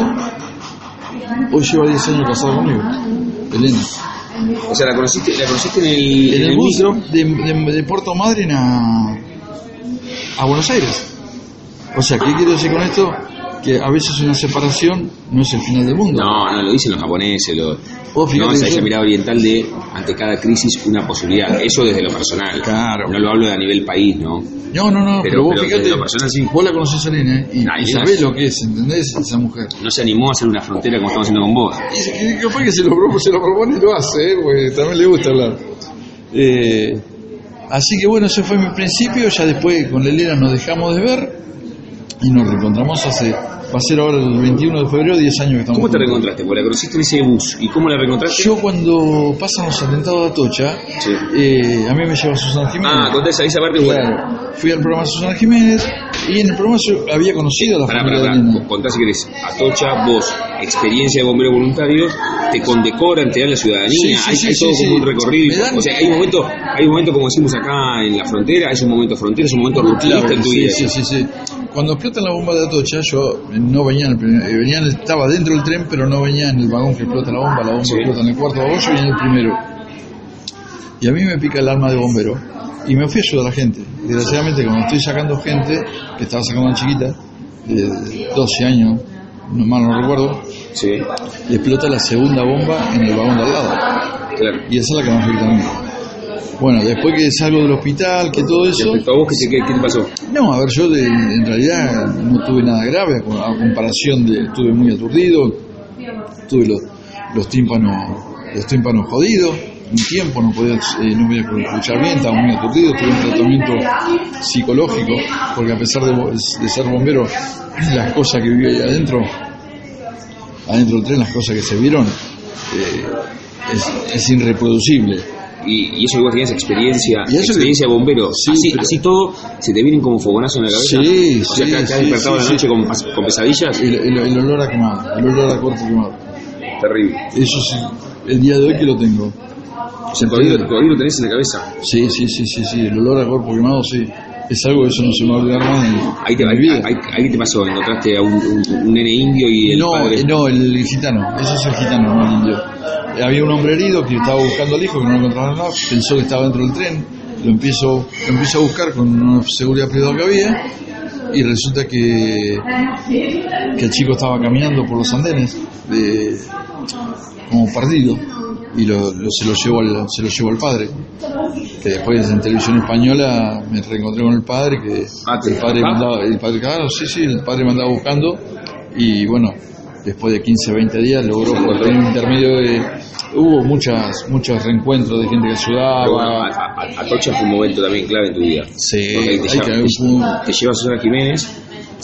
hoy lleva 10 años casada conmigo. Elena. O sea, la conociste, la conociste en el, en el, el bus micro. de, de- de Puerto Madryn a, a Buenos Aires. O sea, ¿qué quiero decir con esto? Que a veces una separación no es el final del mundo. No, no, lo dicen los japoneses, lo, Vos fíjate no, esa, mirada oriental de ante cada crisis una posibilidad. Eso desde lo personal. Claro. No lo hablo de a nivel país, ¿no? No, no, no, pero, Pero- vos pero fíjate, lo personal sí. vos la conocés a Elena y, sabés sí. lo que es, ¿entendés? Esa mujer. No se animó a hacer una frontera como estamos haciendo con vos. Y que- capaz que se lo, propone, se lo propone y lo hace, ¿eh? porque también le gusta hablar. Eh, así que bueno, ese fue mi principio, ya después con la Elena nos dejamos de ver y nos reencontramos hace, va a ser ahora el 21 de febrero, 10 años que estamos ¿Cómo te reencontraste? Porque la conociste en ese bus. ¿Y cómo la reencontraste? Yo cuando pasan los atentados de Atocha, Sí. eh, a mí me lleva Susana Jiménez. Ah, contá esa, esa parte. Claro. Fui al programa Susana Jiménez y en el programa yo había conocido a la Pará, familia pará, pará. Elena. Contá si querés. Atocha, vos, experiencia de bombero voluntario, te condecoran, te dan la ciudadanía, Sí, sí, hay, todo como un recorrido. Dan- O sea, hay un momento, hay un momento como decimos acá en la frontera, es un momento frontera, es un momento Claro, en tu sí, vida. sí, sí, sí. Cuando explota la bomba de Atocha, yo no venía en el primer- eh, venía en el- estaba dentro del tren, pero no venía en el vagón que explota la bomba, la bomba Sí. explota en el cuarto vagón, yo venía en el primero. Y a mí me pica el alma de bombero. Y me fui a ayudar a la gente. Desgraciadamente, como estoy sacando gente, que estaba sacando una chiquita, de 12 años, no mal no recuerdo, Sí, y explota la segunda bomba en el vagón de al lado. claro. Y esa es la que más me grita a mí. Bueno, después que salgo del hospital, que todo eso... Respecto a vos, ¿qué, te- qué, qué te pasó? No, a ver, yo de- en realidad no tuve nada grave, a co- a comparación de... Estuve muy aturdido, tuve los, los tímpanos los tímpanos jodidos, un tiempo no podía, eh, no podía escuchar bien, estaba muy aturdido, tuve un tratamiento psicológico, porque a pesar de, ser bombero, las cosas que viví ahí adentro, adentro del tren, las cosas que se vieron, eh, es, es irreproducible. Y, y eso que vos tenías experiencia, Y eso que- experiencia de bombero. Sí, así, pero- así todo, ¿se te vienen como fogonazos en la cabeza? Sí, o sea, sí, que te has despertado la noche con, con pesadillas. El, el- el olor a quemado, el olor a cuerpo quemado. Terrible. Eso sí, el día de hoy que lo tengo. O sea, todavía, todavía lo tenés en la cabeza. Sí, sí, sí, sí, sí, el olor a cuerpo quemado, sí. Es algo que eso no se me va a olvidar más en, Ahí te, en ahí, ahí- ahí te pasó, encontraste a un, un- un nene indio y el no, padre. eh, no, el gitano, eso es el gitano, no el indio. Eh, Había un hombre herido que estaba buscando al hijo, que no lo encontraba nada, pensó que estaba dentro del tren, lo empiezo, lo empiezo a buscar con una seguridad privada que había, y resulta que, que el chico estaba caminando por los andenes, de, como perdido, y lo, lo- se, lo llevó al, se lo llevó al padre. Que después en televisión española me reencontré con el padre, que Ah, ¿te el padre mandaba, el padre, claro, sí, sí, el padre me andaba buscando, y bueno, después de 15, 20 días logró por un intermedio de... Hubo muchas, muchos reencuentros de gente que bueno, ayudaba. a- Atocha fue un momento también clave en tu vida. Sí, te, hay lleva- que- te- te lleva a Susana Jiménez,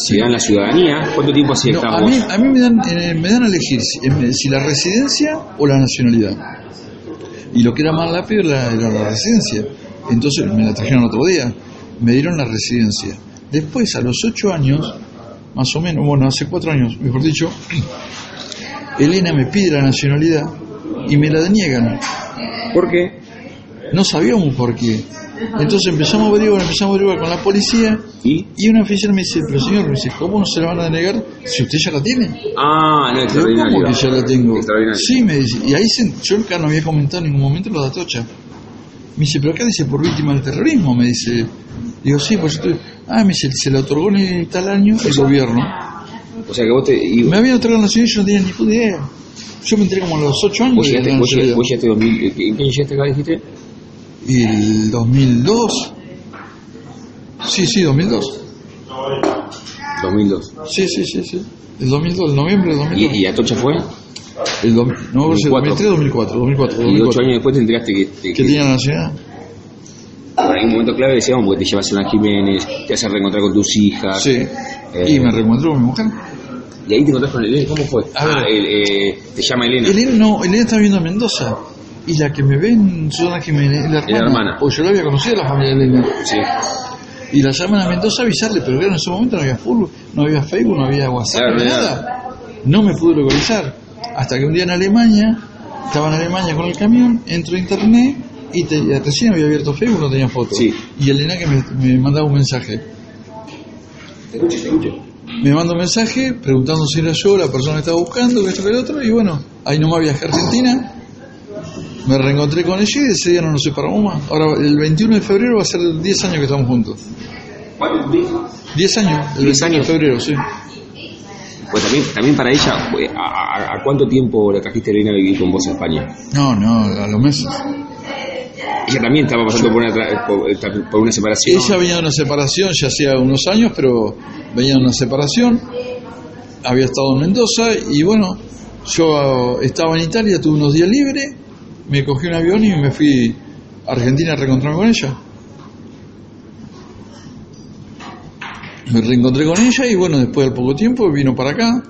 te dan la ciudadanía. ¿Cuánto tiempo que No, estabas a, mí, a mí me dan, eh, me dan a elegir si, si la residencia o la nacionalidad. Y lo que era más rápido era, era la residencia. Entonces me la trajeron otro día. Me dieron la residencia. Después, a los ocho años, más o menos, bueno, hace cuatro años, mejor dicho, Elena me pide la nacionalidad y me la deniegan. ¿Por qué? No sabíamos por qué. Entonces empezamos a averiguar, empezamos a averiguar con la policía ¿Y? y una oficial me dice, pero señor, me dice, ¿cómo no se la van a denegar si usted ya la tiene? Ah, no, extraordinario. ¿Cómo que ya la tengo? Sí, me dice. Y ahí se- yo acá no había comentado en ningún momento lo de Atocha. Me dice, pero acá dice por víctima del terrorismo, me dice. Digo, sí, pues yo estoy... Ah, me dice, se le otorgó en tal año el gobierno. O sea que vos te. y- Me habían otorgado la nacionalidad y yo no tenía ni puta idea. Yo me enteré como a los 8 años Vos llegaste, la vos llegaste, nacionalidad. vos llegaste 2000, ¿en qué llegaste acá, dijiste? El 2002. Sí, sí, 2002. 2002. Sí, sí, sí, sí. El 2002, el noviembre del 2002. ¿Y, y Atocha fue? El dom- no, el 2004. 2003, 2004, 2004, Y ocho 2004. años después te enteraste que, Que tenía la nacionalidad. Hay un momento clave decíamos porque te llevas a Ana Jiménez, te haces reencontrar con tus hijas. Sí. Eh, Y me reencontré con mi mujer. Y ahí te encontrás con Elena. ¿Cómo fue? A ah, el, eh, te llama Elena. Elena no, Elena está viviendo en Mendoza. Y la que me ve en Susana Jiménez es la hermana. hermana. O yo la había conocido la familia de Elena. Sí. Y la llaman a Mendoza a avisarle, pero claro, en ese momento no había Facebook, no había Facebook, no había WhatsApp, Claro, nada. No me pude localizar. Hasta que un día en Alemania, estaba en Alemania con el camión, entro a internet y te- recién había abierto Facebook, no tenía fotos. Sí. Y Elena que me, me mandaba un mensaje. Te escucho, te escucho. Me manda un mensaje preguntando si era yo la persona que estaba buscando, que esto que el otro, y bueno, ahí nomás viajé a Argentina, me reencontré con ella y ese día no nos separamos más. Ahora, el 21 de febrero va a ser 10 años que estamos juntos. ¿Cuánto cumplís? 10 años, el 10 21 años. de febrero, sí. Pues también, también para ella, pues, ¿a, cuánto tiempo la trajiste Elena a vivir con vos a España? No, no, a los meses. Ella también estaba pasando por una, tra- por, por una separación. Ella venía de una separación ya hacía unos años, pero venía de una separación. Había estado en Mendoza y bueno, yo estaba en Italia, tuve unos días libres, me cogí un avión y me fui a Argentina a reencontrarme con ella. Me reencontré con ella y bueno, después del poco tiempo vino para acá.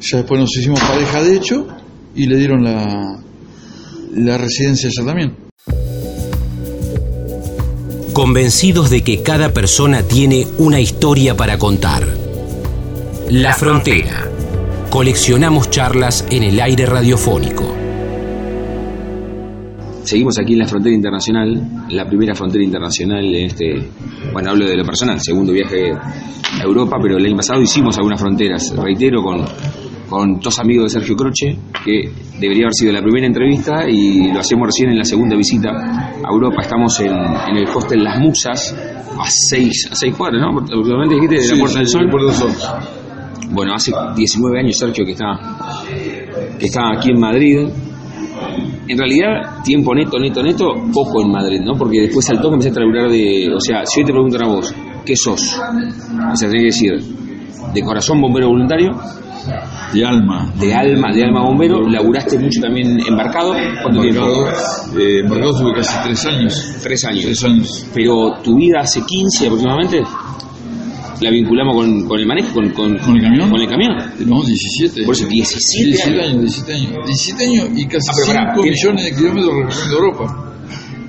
Ya después nos hicimos pareja de hecho y le dieron la, la residencia a ella también. convencidos de que cada persona tiene una historia para contar. La Frontera. Coleccionamos charlas en el aire radiofónico. Seguimos aquí en la frontera internacional, la primera frontera internacional en este, bueno, hablo de lo personal, segundo viaje a Europa, pero el año pasado hicimos algunas fronteras, reitero, con, con dos amigos de Sergio Croce, que debería haber sido la primera entrevista y lo hacemos recién en la segunda visita a Europa. Estamos en, en el hostel Las Musas, a seis, a seis cuadras, ¿no? Últimamente dijiste de la Puerta del Sol. Puerta del Sol. Bueno, hace 19 años Sergio que está, que está aquí en Madrid. En realidad, tiempo neto, neto, neto, poco en Madrid, ¿no? Porque después al toque empecé a trabajar de. O sea, si hoy te preguntan a vos, ¿qué sos? O sea, tenés que decir, de corazón bombero voluntario, De alma. de alma, de alma bombero, laburaste mucho también embarcado. ¿Cuánto Embarcado, tiempo? eh, embarcado tuve casi tres años. Tres años. Tres años. Pero tu vida hace 15 aproximadamente, la vinculamos con, con el manejo, con, con, ¿Con el camión? Con el camión. No, 17. Por eso, 17 17 años. años, 17 años. 17 años y casi Ah, pero 5 pará, millones de kilómetros recorriendo Europa.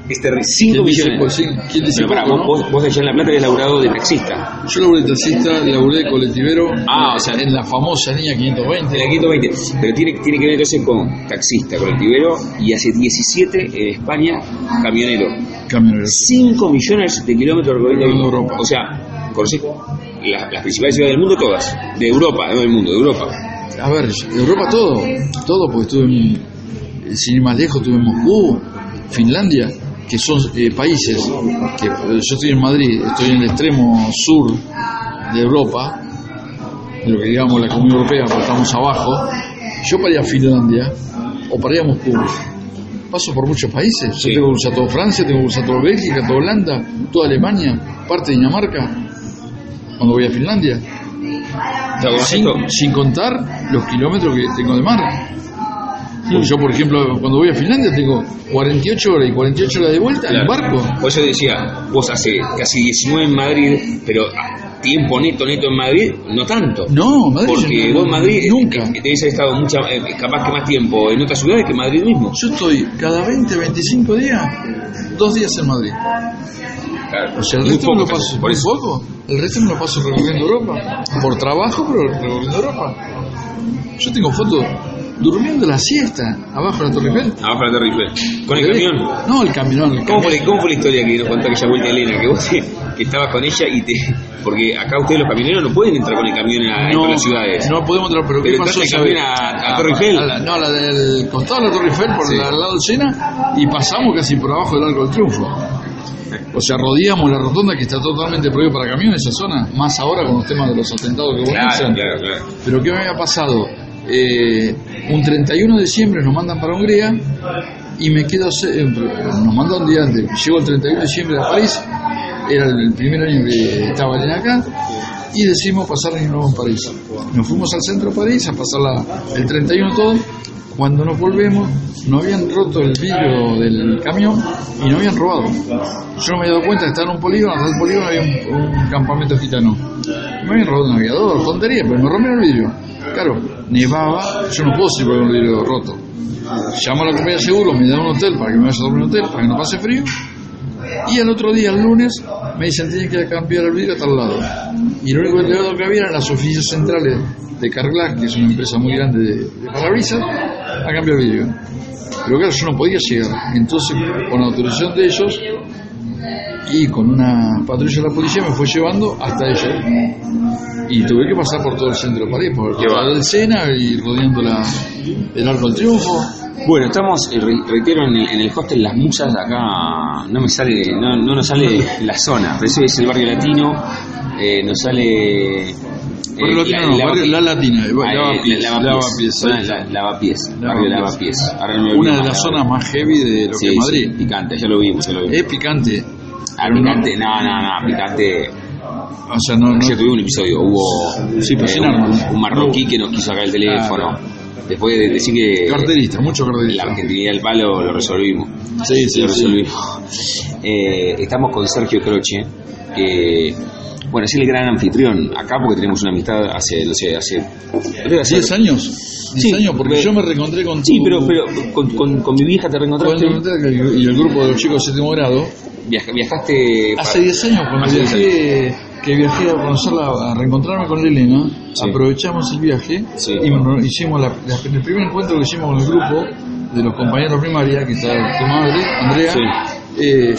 Este, 5 ¿Quién dice millones. ¿Quién dice Pero pará, poco, vos, no? vos, allá en La Plata habías laburado de taxista. Yo laburé de taxista, laburé de colectivero Ah, o sea- en la famosa línea 520. De la 520. Pero tiene, tiene que ver entonces con taxista, colectivero y hace 17 en España camionero. Camionero. 5 millones de kilómetros recorriendo En Europa. O sea, conocés la- las principales ciudades del mundo todas. De Europa, no del mundo, de Europa. A ver, Europa todo, todo, porque estuve en, sin ir más lejos, estuve en Moscú, Finlandia, que son eh, países, que eh, yo estoy en Madrid, estoy en el extremo sur de Europa, de lo que digamos la Comunidad Europea, porque estamos abajo, yo para ir a Finlandia o para ir a Moscú, paso por muchos países, Sí. yo tengo que cruzar todo Francia, tengo que cruzar todo Bélgica, toda Holanda, toda Alemania, parte de Dinamarca, cuando voy a Finlandia sin, contar los kilómetros que tengo de mar. Porque yo, por ejemplo, cuando voy a Finlandia tengo 48 horas y 48 horas de vuelta en Claro. barco. Por eso decía, vos hace casi 19 en Madrid, pero tiempo neto, neto en Madrid, no tanto. No, Madrid. Porque vos en Madrid Nunca. eh, debes haber estado mucha, eh, capaz que más tiempo en otras ciudades que en Madrid mismo. Yo estoy cada 20, 25 días, dos días en Madrid. Claro. O sea, el resto me lo paso. por eso. poco. El resto me lo paso recorriendo Europa. Por trabajo, pero recorriendo Europa. Yo tengo fotos durmiendo la siesta abajo de la Torre Eiffel. Abajo de la Torre Eiffel. ¿Con el ¿Ves? camión? No, el camión. El ¿Cómo fue, camión. cómo fue la historia que nos contó aquella vuelta Elena? Que vos te- que estabas con ella y te. Porque acá ustedes los camioneros no pueden entrar con el camión a, a las ciudades. No podemos entrar, pero, Pero ¿qué pasó? ¿sabe? también a- a Torre Eiffel. la- no, la del costado de la Torre Eiffel, por Sí. al lado del Sena, y pasamos casi por abajo del Arco del Triunfo. O sea, rodeamos la rotonda que está totalmente prohibida para camiones esa zona, más ahora con los temas de los atentados que Claro, comienzan. claro, claro. Pero ¿qué me había pasado? Eh, un 31 de diciembre nos mandan para Hungría y me quedo, eh, nos mandan un día antes, llego el 31 de diciembre a París, era el primer año que estaba Elena acá, y decidimos pasar año nuevo en París. Nos fuimos al centro de París a pasar la- el 31 todo, cuando nos volvemos no habían roto el vidrio del camión y no habían robado. Yo no me había dado cuenta que estaba en un polígono, atrás del polígono había un, campamento gitano. Me habían robado un aviador, tontería, pero me rompieron el vidrio. Claro, nevaba, yo no puedo seguir con el vidrio roto. Llamo a la compañía de seguro, me dan un hotel para que me vaya a dormir en un hotel, para que no pase frío. Y al otro día, el lunes, me dicen tienen que cambiar el vidrio a tal lado. Y lo único que que había eran las oficinas centrales de Carglass, que es una empresa muy grande de, de parabrisas, a cambiar el vidrio. Pero claro, yo no podía llegar. Entonces, con la autorización de ellos y con una patrulla de la policía me fue llevando hasta ellos. Y tuve que pasar por todo el centro de París, por el del Sena y rodeando la, el Arco del Triunfo. Bueno, estamos, re- reitero, en el, en el hostel Las Musas, acá no me sale, no, no nos sale la zona, pero es el barrio latino, eh, nos sale... eh, Barrio Latino no, barrio La Latina, Lavapiés, Lavapiés, Lavapiés, la- barrio Lavapiés. Una de las la- zonas más heavy de lo Sí, que es Madrid. sí, picante, ya lo vimos, ya lo vimos. Es picante. Ah, picante, no, no, no, picante. O sea, no, no, Ayer tuvimos un episodio, hubo Sí, pero eh, sin un, armas. un marroquí que nos quiso sacar el teléfono. Después de decir que carterista, mucho la carterista. argentinidad del palo lo resolvimos. Sí, sí, lo sí. resolvimos. Eh, estamos con Sergio Croce, que, bueno, es el gran anfitrión acá porque tenemos una amistad hace, no sé, hace... debe ser- 10 años. 10 Sí, años, porque pero- yo me reencontré con Sí, tu- pero, pero con, con, con mi vieja te con reencontraste. y el grupo de los chicos de séptimo grado. Viaja- viajaste... Hace 10 años, cuando Hace 10 viajé, que viajé a conocerla, a reencontrarme con Elena, Sí. aprovechamos el viaje Sí. y nos hicimos la, la- el primer encuentro que hicimos con el grupo de los compañeros primaria, que está tu madre, Andrea, Sí. eh,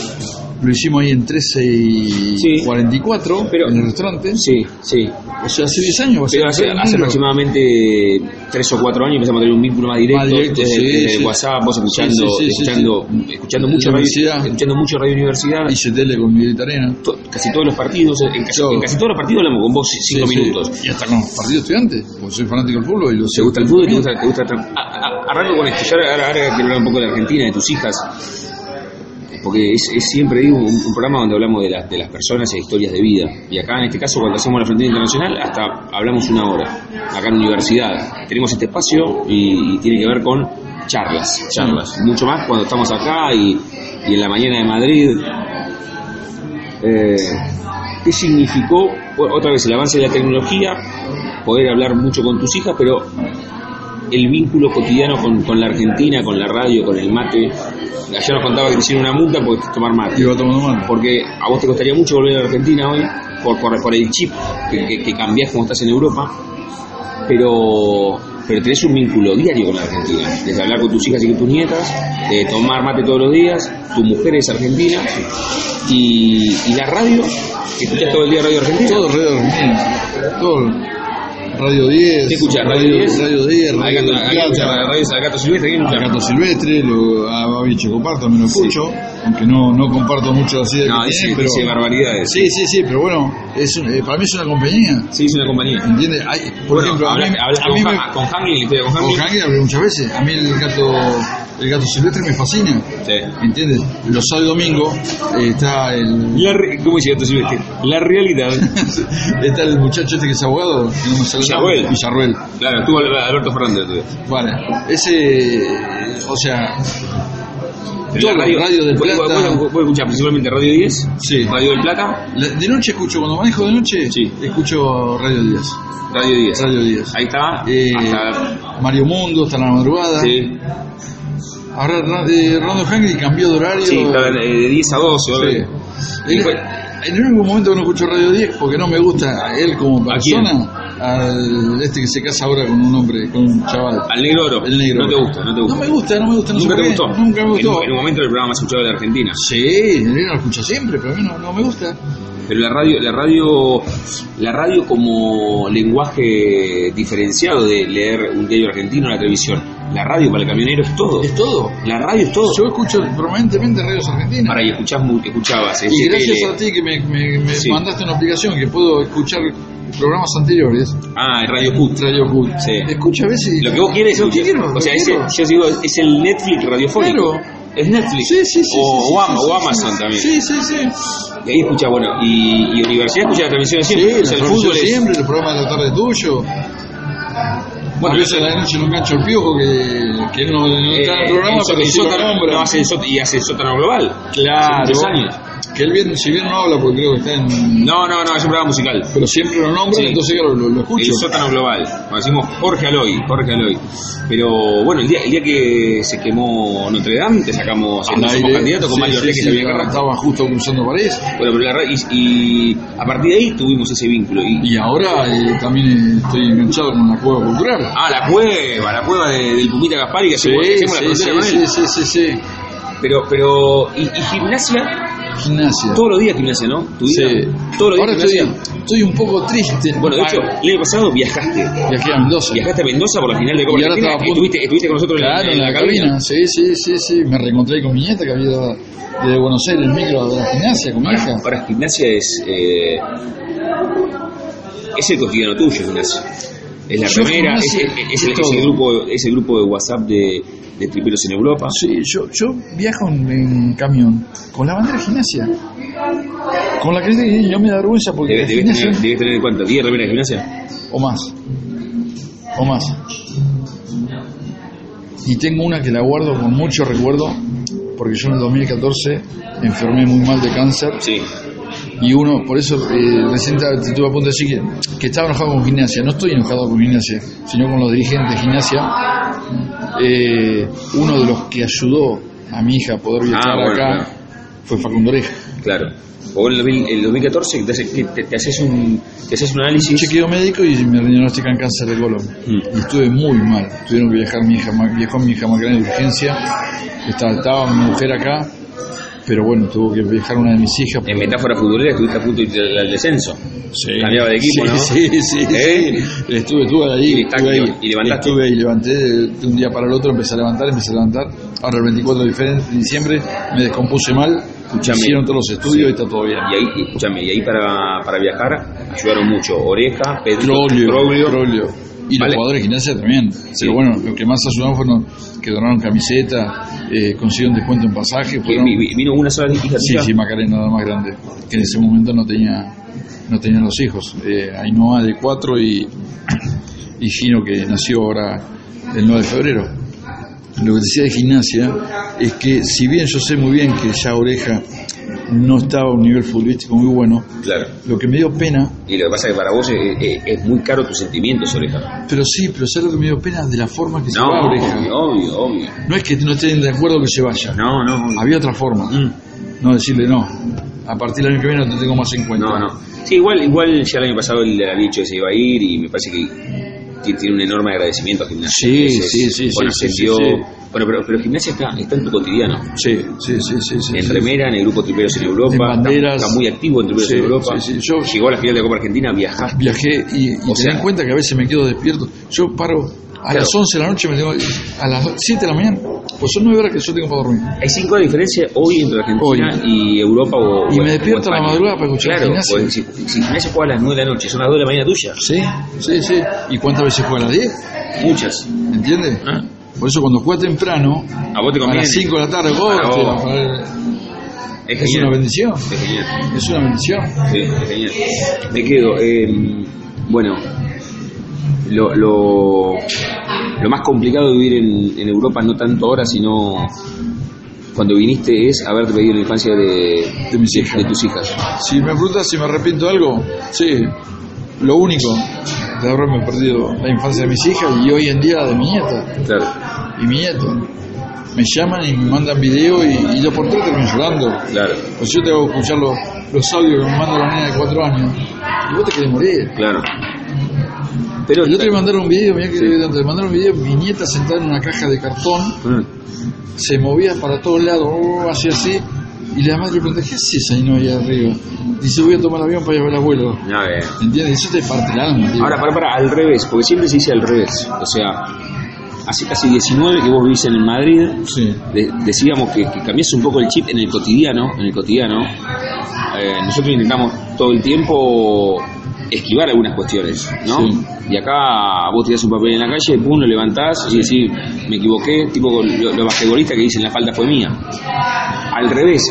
lo hicimos ahí en 13 y Sí. 44, Pero- en el restaurante. Sí, sí. O sea, hace 10 años. Pero hace, hace aproximadamente tres o cuatro años empezamos a tener un vínculo más directo, Más directo, desde, sí, desde sí. WhatsApp, vos escuchando, escuchando, escuchando mucho radio, escuchando mucho radio universidad, Hice tele con Miguel Arena. to- casi todos los partidos, en casi, en casi todos los partidos hablamos con vos cinco Sí, sí. minutos. Y hasta con los partidos estudiantes, porque soy fanático del fútbol y lo ¿Te gusta el fútbol? ¿Te gusta, te gusta a- a- Arranco con esto. Yo ahora, ahora- quiero hablar un poco de Argentina, de tus hijas. Porque es, es siempre digo, un, un programa donde hablamos de, las de las personas e historias de vida. Y acá, en este caso, cuando hacemos la Frontera Internacional, hasta hablamos una hora. Acá en la universidad. Tenemos este espacio y, y tiene que ver con charlas. Charlas. Mucho más cuando estamos acá y, y en la mañana de Madrid. Eh, ¿Qué significó, otra vez, el avance de la tecnología? Poder hablar mucho con tus hijas, pero el vínculo cotidiano con, con la Argentina, con la radio, con el mate. Ayer nos contaba que te hicieron una multa por tomar mate. Iba tomando. Porque a vos te costaría mucho volver a la Argentina hoy, por, por, por el chip que, que, que cambiás como estás en Europa, pero, pero tenés un vínculo diario con la Argentina. Desde hablar con tus hijas y con tus nietas, de tomar mate todos los días, tu mujer es argentina, y, y la radio, que escuchás todo el día radio argentina. Todo Radio Argentina. Todo. Radio 10. ¿Qué escuchás? ¿Radio 10? Radio 10, Hay Radio gato, gato, radio gato silvestre, ¿quién escucha? Gato Silvestre, lo, a Babi Checopar también lo escucho, aunque no, no comparto mucho ideas No, que dice, tienen, pero... dice barbaridades. Sí, sí, sí, pero bueno, es eh, para mí es una compañía, Sí, es una compañía. ¿entiendes? Hay, por Bueno, ejemplo, a mí, hablaste a mí con, me- con historia con con Hanging. Hanging hablé muchas veces, a mí el gato, el gato silvestre me fascina, Sí. ¿entiendes? Los sábados y domingos eh, está el... La re- ¿Cómo dice Gato Silvestre? La realidad. Está el muchacho este que es abogado, no. Villarruel. Villarruel. Claro, estuvo Alberto Fernández. Vale, ese, o sea, Todo, la radio, Radio del vos- vos- Plata. Vos, vos escuchás principalmente Radio 10, Sí. Radio del Plata, La- de noche escucho, cuando manejo de noche, Sí. escucho Radio 10. Radio 10. Radio 10. Ahí está. Eh, hasta, Mario Mundo, hasta la madrugada. sí, Ahora Ra- eh, Rondo Hangry cambió de horario. sí, de de 10 a 12. Sí. Y En, el único momento que no escucho Radio 10 porque no me gusta él como ¿A persona, al este que se casa ahora con un hombre, con un chaval. Al negro oro. El negro. No te gusta, no te gusta. No me gusta, no me gusta. No sé ¿Nunca te gustó? Nunca me En, gustó. en un momento el programa más escuchado de la Argentina. Sí, el negro lo escucho siempre, pero a mí no, no me gusta. Pero la radio, la radio, la radio como lenguaje diferenciado de leer un diario argentino en la televisión. La radio para el camionero es todo. Es todo. La radio es todo. Yo escucho permanentemente radios argentinas. Ahora, y escuchás, escuchabas Y STL. gracias a ti que me, me- me Sí. mandaste una aplicación que puedo escuchar programas anteriores, Ah, Radio Cut. Radio Cool. Sí. Escucha a veces. y- Lo que vos quieres quiero, o sea, ese, yo digo, es el Netflix radiofónico. Claro. Es Netflix. Sí, sí, sí. O, o Amazon también. Sí, sí, sí. Y ahí escucha, bueno, y, y Universidad escucha la transmisión siempre. o sea, el fútbol es. siempre, el programa de la tarde tuyo. Bueno, a veces a la noche no engancho el piojo que, que no, no eh, está en el programa, el, pero sí lo nombra. y hace el sótano global. Claro. Hace muchos años. Que él bien, si bien no habla, porque creo que está en. No, no, no, es un programa musical. Pero siempre lo nombra, Sí. entonces claro, lo, lo escucho. El sótano global. Cuando decimos Jorge Aloy, Jorge Aloy. Pero bueno, el día, el día que se quemó Notre Dame, te sacamos, aire. candidatos con Sí, Mario sí, Rey, que sí, se había agarrado. Estaba justo cruzando París. Bueno, pero la y, y a partir de ahí tuvimos ese vínculo. Y, Y ahora eh, también eh, estoy enganchado con la cueva cultural. ah, la cueva, la cueva de- del Pumita Gaspari que Sí, hacemos, la sí, sí, frontera con sí, él. sí, sí, sí. Pero, pero, y, y gimnasia, Gimnasia. todos los días gimnasia, ¿no? ¿Tu vida? Sí. Todos los días Ahora estoy, gimnasia. estoy un poco triste. Bueno, de hecho, Ah, el año pasado viajaste. viajé a Mendoza. Viajaste a Mendoza por la final de Copa Y ahora estaba punto- Estuviste, estuviste con nosotros en la- Claro, en, la, cabina. Sí, sí, sí, sí. Me reencontré con mi nieta que había ido de Buenos Aires el micro de la gimnasia con mi hija. Ahora gimnasia es. Eh, es el cotidiano tuyo, gimnasia. Es la Yo primera, es, gimnasia es- es es el, es todo. el grupo, es el grupo de WhatsApp de, de triperos en Europa. Sí, yo, yo viajo en, en camión con la bandera de gimnasia. Con la que yo me da vergüenza porque Debes, debes gimnasia- tener, debes tener cuánto, 10 remeras de gimnasia. o más. O más. Y tengo una que la guardo con mucho recuerdo porque yo en el 2014 enfermé muy mal de cáncer Sí. Y uno, por eso eh, recién te te estuve a punto de decir que, que estaba enojado con gimnasia. No estoy enojado con gimnasia, sino con los dirigentes de gimnasia. Eh, uno de los que ayudó a mi hija a poder viajar Ah, bueno, acá claro. fue Facundo Oreja. Claro. O en el 2000 el 2014 te, haces un, te haces un análisis. Chequeo médico y me diagnostican cáncer de colon. Mm. Y estuve muy mal. Tuvieron que viajar mi hija, viajó mi hija más grande de urgencia. Estaba, estaba mi mujer acá, pero bueno, tuvo que viajar una de mis hijas. En metáfora futbolera estuviste a punto de ir al descenso. Sí. Cambiaba de equipo, sí, ¿no? Sí, sí, ¿Eh? sí. Estuve, estuve ahí, Y estuve ahí. y levantaste. Estuve ahí, levanté de, un día para el otro, empecé a levantar, empecé a levantar. Ahora el 24 de diciembre me descompuse mal, Escuchame. hicieron todos los estudios y está todo bien. Y ahí, escúchame, y ahí para, para viajar ayudaron mucho Oreja, Pedro, Troglio, Troglio. Troglio. Y Vale. los jugadores de gimnasia también. Pero bueno, lo que más ayudaron fueron que donaron camiseta, eh, consiguieron descuento en pasaje. Fueron, vi- vi- Vino una sola hija sí, sí, Macarena, la más grande, que en ese momento no tenía no tenían los hijos. Eh, Ainhoa de cuatro y, y Gino que nació ahora el 9 de febrero. Lo que decía de gimnasia es que si bien yo sé muy bien que ya Oreja no estaba a un nivel futbolístico muy bueno, Claro. lo que me dio pena Y lo que pasa es que para vos es, es- es muy caro tus sentimientos, Oreja. Pero sí, pero ¿sabes lo que me dio pena? De la forma que se No, va Oreja. obvio, obvio, obvio. No es que no estén de acuerdo que se vaya. No, no, obvio. Había otra forma. Mm. No decirle no. A partir del año que viene no te tengo más en cuenta. No, no. Sí, igual, igual ya el año pasado él había dicho que se iba a ir y me parece que tiene- tiene un enorme agradecimiento a Gimnasia. Sí, es- sí, sí, Bueno, sí, ascendió- sí, sí. Bueno, pero, pero Gimnasia está, está en tu cotidiano. Sí, sí, sí, sí. sí, en remera, en el grupo Triperos en Europa. En banderas. Está, está muy activo en Triperos en Europa. sí, sí. Yo- Llegó a la final de la Copa Argentina, viajaste. Viajé y, y O ten sea- en cuenta que a veces me quedo despierto. Yo paro a Claro. las 11 de la noche, me tengo, a las 7 de la mañana. Pues son 9 horas que yo tengo para dormir. Hay cinco de diferencia hoy entre Argentina y Europa o Y o- me despierto a la madrugada para escuchar Claro, Gimnasia. pues, si, si Gimnasia juega a las 9 de la noche, son las 2 de la mañana tuya. Sí, sí, sí. ¿Y cuántas veces juega a las 10? Muchas. ¿Entiendes? Ah, Por eso cuando juega temprano, A vos te a las 5 de la tarde, oh, Para te- vos. es, Es una bendición. Es genial. Es una bendición. Sí, es genial. Me quedo. eh, bueno, lo, lo, lo más complicado de vivir en, en Europa, no tanto ahora, sino cuando viniste, es haberte perdido la infancia de, De mis hijas. de tus hijas. Si me preguntas si me arrepiento de algo, sí. Lo único de haberme perdido la infancia de mis hijas y hoy en día de mi nieta Claro, y mi nieto. Me llaman y me mandan video y, y yo por tres termino llorando. claro, Pues yo tengo que escuchar los, los audios que me manda la niña de cuatro años. Y vos te querés morir. claro. Pero El otro día mandaron un video, mirá que Sí. te mandaron un video, mi nieta sentada en una caja de cartón, Mm, se movía para todos lados, oh, así así, y la madre le pregunta, ¿qué haces ahí no ahí arriba? Dice, voy a tomar el avión para ver al abuelo. a ver. ¿Entiendes? Eso te parte el alma. tío. Ahora, para, para, al revés, porque siempre se dice al revés. O sea, hace casi 19 que vos vivís en Madrid, Sí. de- decíamos que, que cambiase un poco el chip en el cotidiano, en el cotidiano. Eh, nosotros intentamos todo el tiempo esquivar algunas cuestiones, ¿no? Sí. Y acá vos tirás un papel en la calle, pum, lo levantás y decís, me equivoqué, tipo con lo- los basquetbolistas que dicen la falta fue mía. Al revés,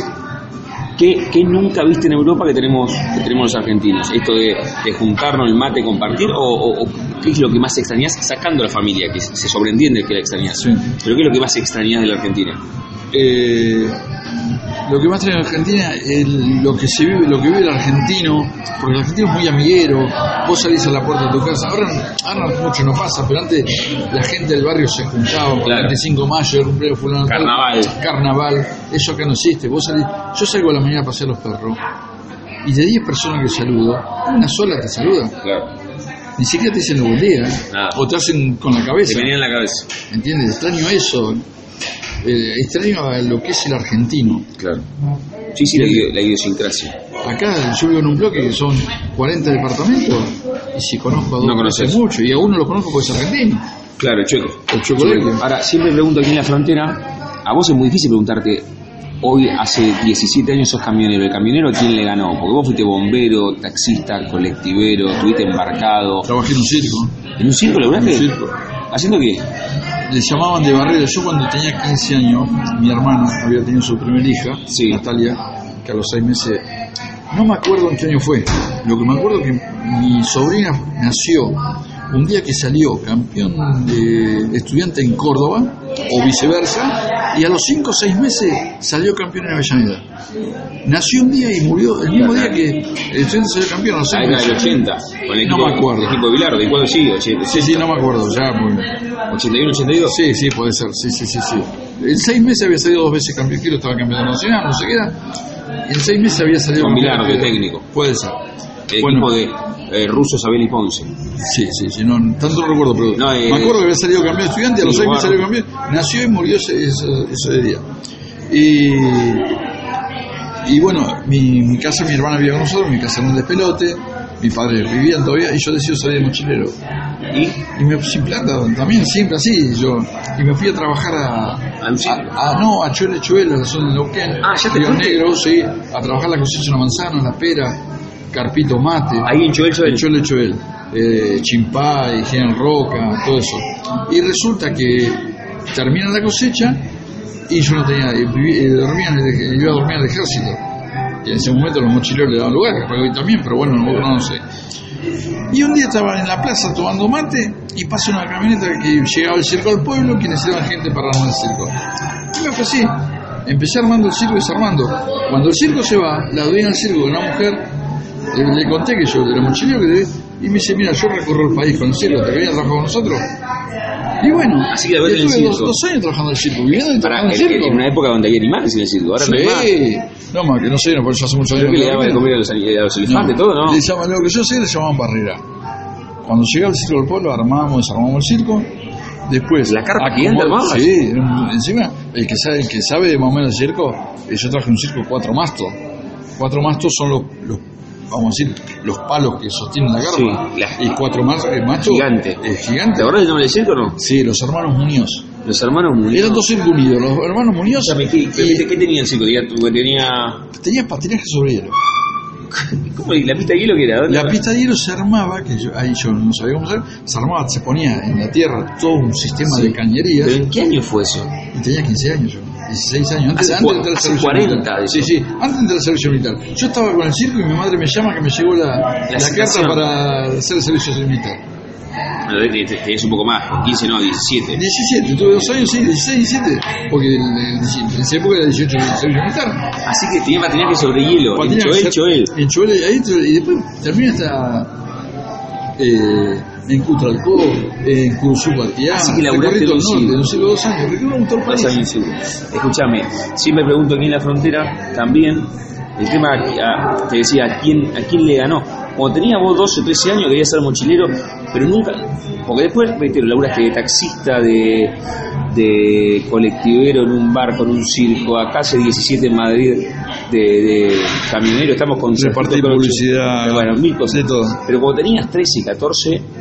¿qué, qué nunca viste en Europa que tenemos, que tenemos los argentinos? Esto de, de juntarnos el mate, compartir, o, o- o qué es lo que más extrañás sacando a la familia, que se sobreentiende que la extrañás. Sí. Pero ¿qué es lo que más extrañás de la Argentina? Eh, lo que más trae en Argentina es lo que se vive, lo que vive el argentino, porque el argentino es muy amiguero, vos salís a la puerta de tu casa, ahora, ahora mucho no pasa, pero antes la gente del barrio se juntaba, Claro. 25 de mayo, el cumpleaños fulano tal, Carnaval. carnaval, eso acá no existe, vos salís, yo salgo a la mañana a pasear los perros, y de 10 personas que saludo, una sola te saluda, Claro. ni siquiera te dicen buen día, o te hacen con la cabeza. venía en la cabeza. ¿Entiendes? Extraño eso. Eh, extraño a lo que es el argentino. Claro. Sí, sí, la, idio- la idiosincrasia. Acá yo vivo en un bloque que son 40 departamentos y si conozco a dos No conoces. mucho y a uno lo conozco porque es argentino. Claro, el chueco. El chocolate. Ahora, siempre pregunto aquí en la frontera, a vos es muy difícil preguntarte, hoy hace 17 años sos camionero, ¿el camionero a quién le ganó? Porque vos fuiste bombero, taxista, colectivero, estuviste embarcado. Trabajé en un circo. ¿En un circo laburaste? En un circo. ¿Haciendo qué? Le llamaban de barrera. Yo cuando tenía 15 años, mi hermana había tenido su primera hija, Sí. Natalia, que a los 6 meses... No me acuerdo en qué año fue. Lo que me acuerdo es que mi sobrina nació un día que salió campeón de estudiante en Córdoba o viceversa, y a los 5 o 6 meses salió campeón en Avellaneda. Nació un día y murió el mismo día que el estudiante salió campeón los 6 Ah, era del meses. 80, con el No equipo, me acuerdo. el equipo de Bilardo. ¿Y cuándo sigue? ¿80, Sí, sí, no me acuerdo, ya muy 81, 82? Sí, sí, puede ser, sí, sí, sí, sí. En seis meses había salido dos veces campeón, quiero estaba campeón nacional, no sé qué era. En seis meses había salido Con Bilardo, de- técnico. Puede ser. El Bueno. equipo de eh, Russo, Sabel y Ponce. Sí, sí, sí, no, tanto no recuerdo, pero No, eh, me acuerdo que había salido campeón estudiante, a los seis meses salió campeón, nació y murió ese, ese, ese día. Y, y bueno, mi, mi casa, mi hermana vivía con nosotros, mi casa era un despelote, mis padres vivían todavía y yo decido salir de mochilero. ¿Y? Y me sin plata, también siempre así, yo. Y me fui a trabajar a. ¿A a- no, a Chuele Chuele, a la zona de Neuquén. Ah, ya te Río. Negro, sí. A trabajar la cosecha de la manzana, la pera, carpito mate. Ahí en Choel, Choel. En Chuele Chuele. Eh, Chimpay, General Roca, todo eso. Y resulta que termina la cosecha y yo no tenía. eh, eh, dormía el- iba a dormir en el ejército. Y en ese momento los mochileros le daban lugar, que hoy también, pero bueno, no, no sé. Y un día estaba en la plaza tomando mate y pasa una camioneta que llegaba al circo del pueblo que necesitaban gente para armar el circo. Y me ofrecí. Empecé armando el circo y desarmando. Cuando el circo se va, la dueña del circo, una mujer, le, le conté que yo era mochilero que y me dice, mira, yo recorro el país con el circo, ¿te querías trabajar con nosotros? Y bueno, Así que la estuve dos, años trabajando en el circo, viviendo y Para, trabajando en el circo. en una época donde había animales en el circo, ahora no hay más. Sí, no más que no sé, no, por eso hace muchos años Creo que le no daban de comer a los, a los elefantes, todo, ¿no? Le llaman, lo que yo sé le llamaban barrera. Cuando llegaba el circo del pueblo, armábamos, desarmábamos el circo. Después. ¿La carpa gigante armabas? Sí, encima, el que sabe, el que sabe de más o menos el circo, eh, yo traje un circo cuatro mastos. Cuatro mastos son los, los vamos a decir, los palos que sostienen la. Sí, la- y cuatro más, eh, machos. Gigante. eh, gigante. ¿Te acordás del circo no? Sí, los hermanos Muñoz. Los hermanos Muñoz. Eran dos circos unidos, los hermanos Muñoz. ¿Qué, qué, qué- qué tenía el circo? Tenía, tenía... Patinaje sobre hielo. ¿Cómo? ¿Y la pista de hielo que era? ¿Dónde La pista de hielo se armaba, que yo, ahí yo no sabía cómo hacer, se armaba, se ponía en la tierra todo un sistema Sí. de cañerías. ¿Pero en qué año fue eso? Y tenía 15 años yo, 16 años, antes, Hace antes de entrar al hace servicio 40 militar. Sí, sí, antes de entrar al servicio militar. Yo estaba con el circo y mi madre me llama que me llegó la, la, carta para hacer el servicio militar. Bueno, te- te- Tenías un poco más, con 15 no, 17. 17, tuve dos años, sí, 16, 17, porque el- en esa época era 18 el servicio militar. Así que tenía patinaje sobre hielo. En Patinaje Choel, ser- Choel. En Choel, ahí, y después termina hasta eh, en Cutralcó, en Curuzupatiá, Así que laburaste el en un norte, no sé, dos años, recorrí el Vas país. a ir seguro. Escúchame, siempre pregunto aquí en la frontera también el tema, a- te decía, ¿a quién, ¿a quién le ganó? Cuando tenías vos 12 o 13 años querías ser mochilero, pero nunca, porque después, reitero, laburaste de taxista, de, de colectivero en un bar con un circo, acá hace 17 en Madrid de, de camionero, estamos con Repartir publicidad, bueno, mil cosas. de todo. Pero cuando tenías 13 y 14, ¿con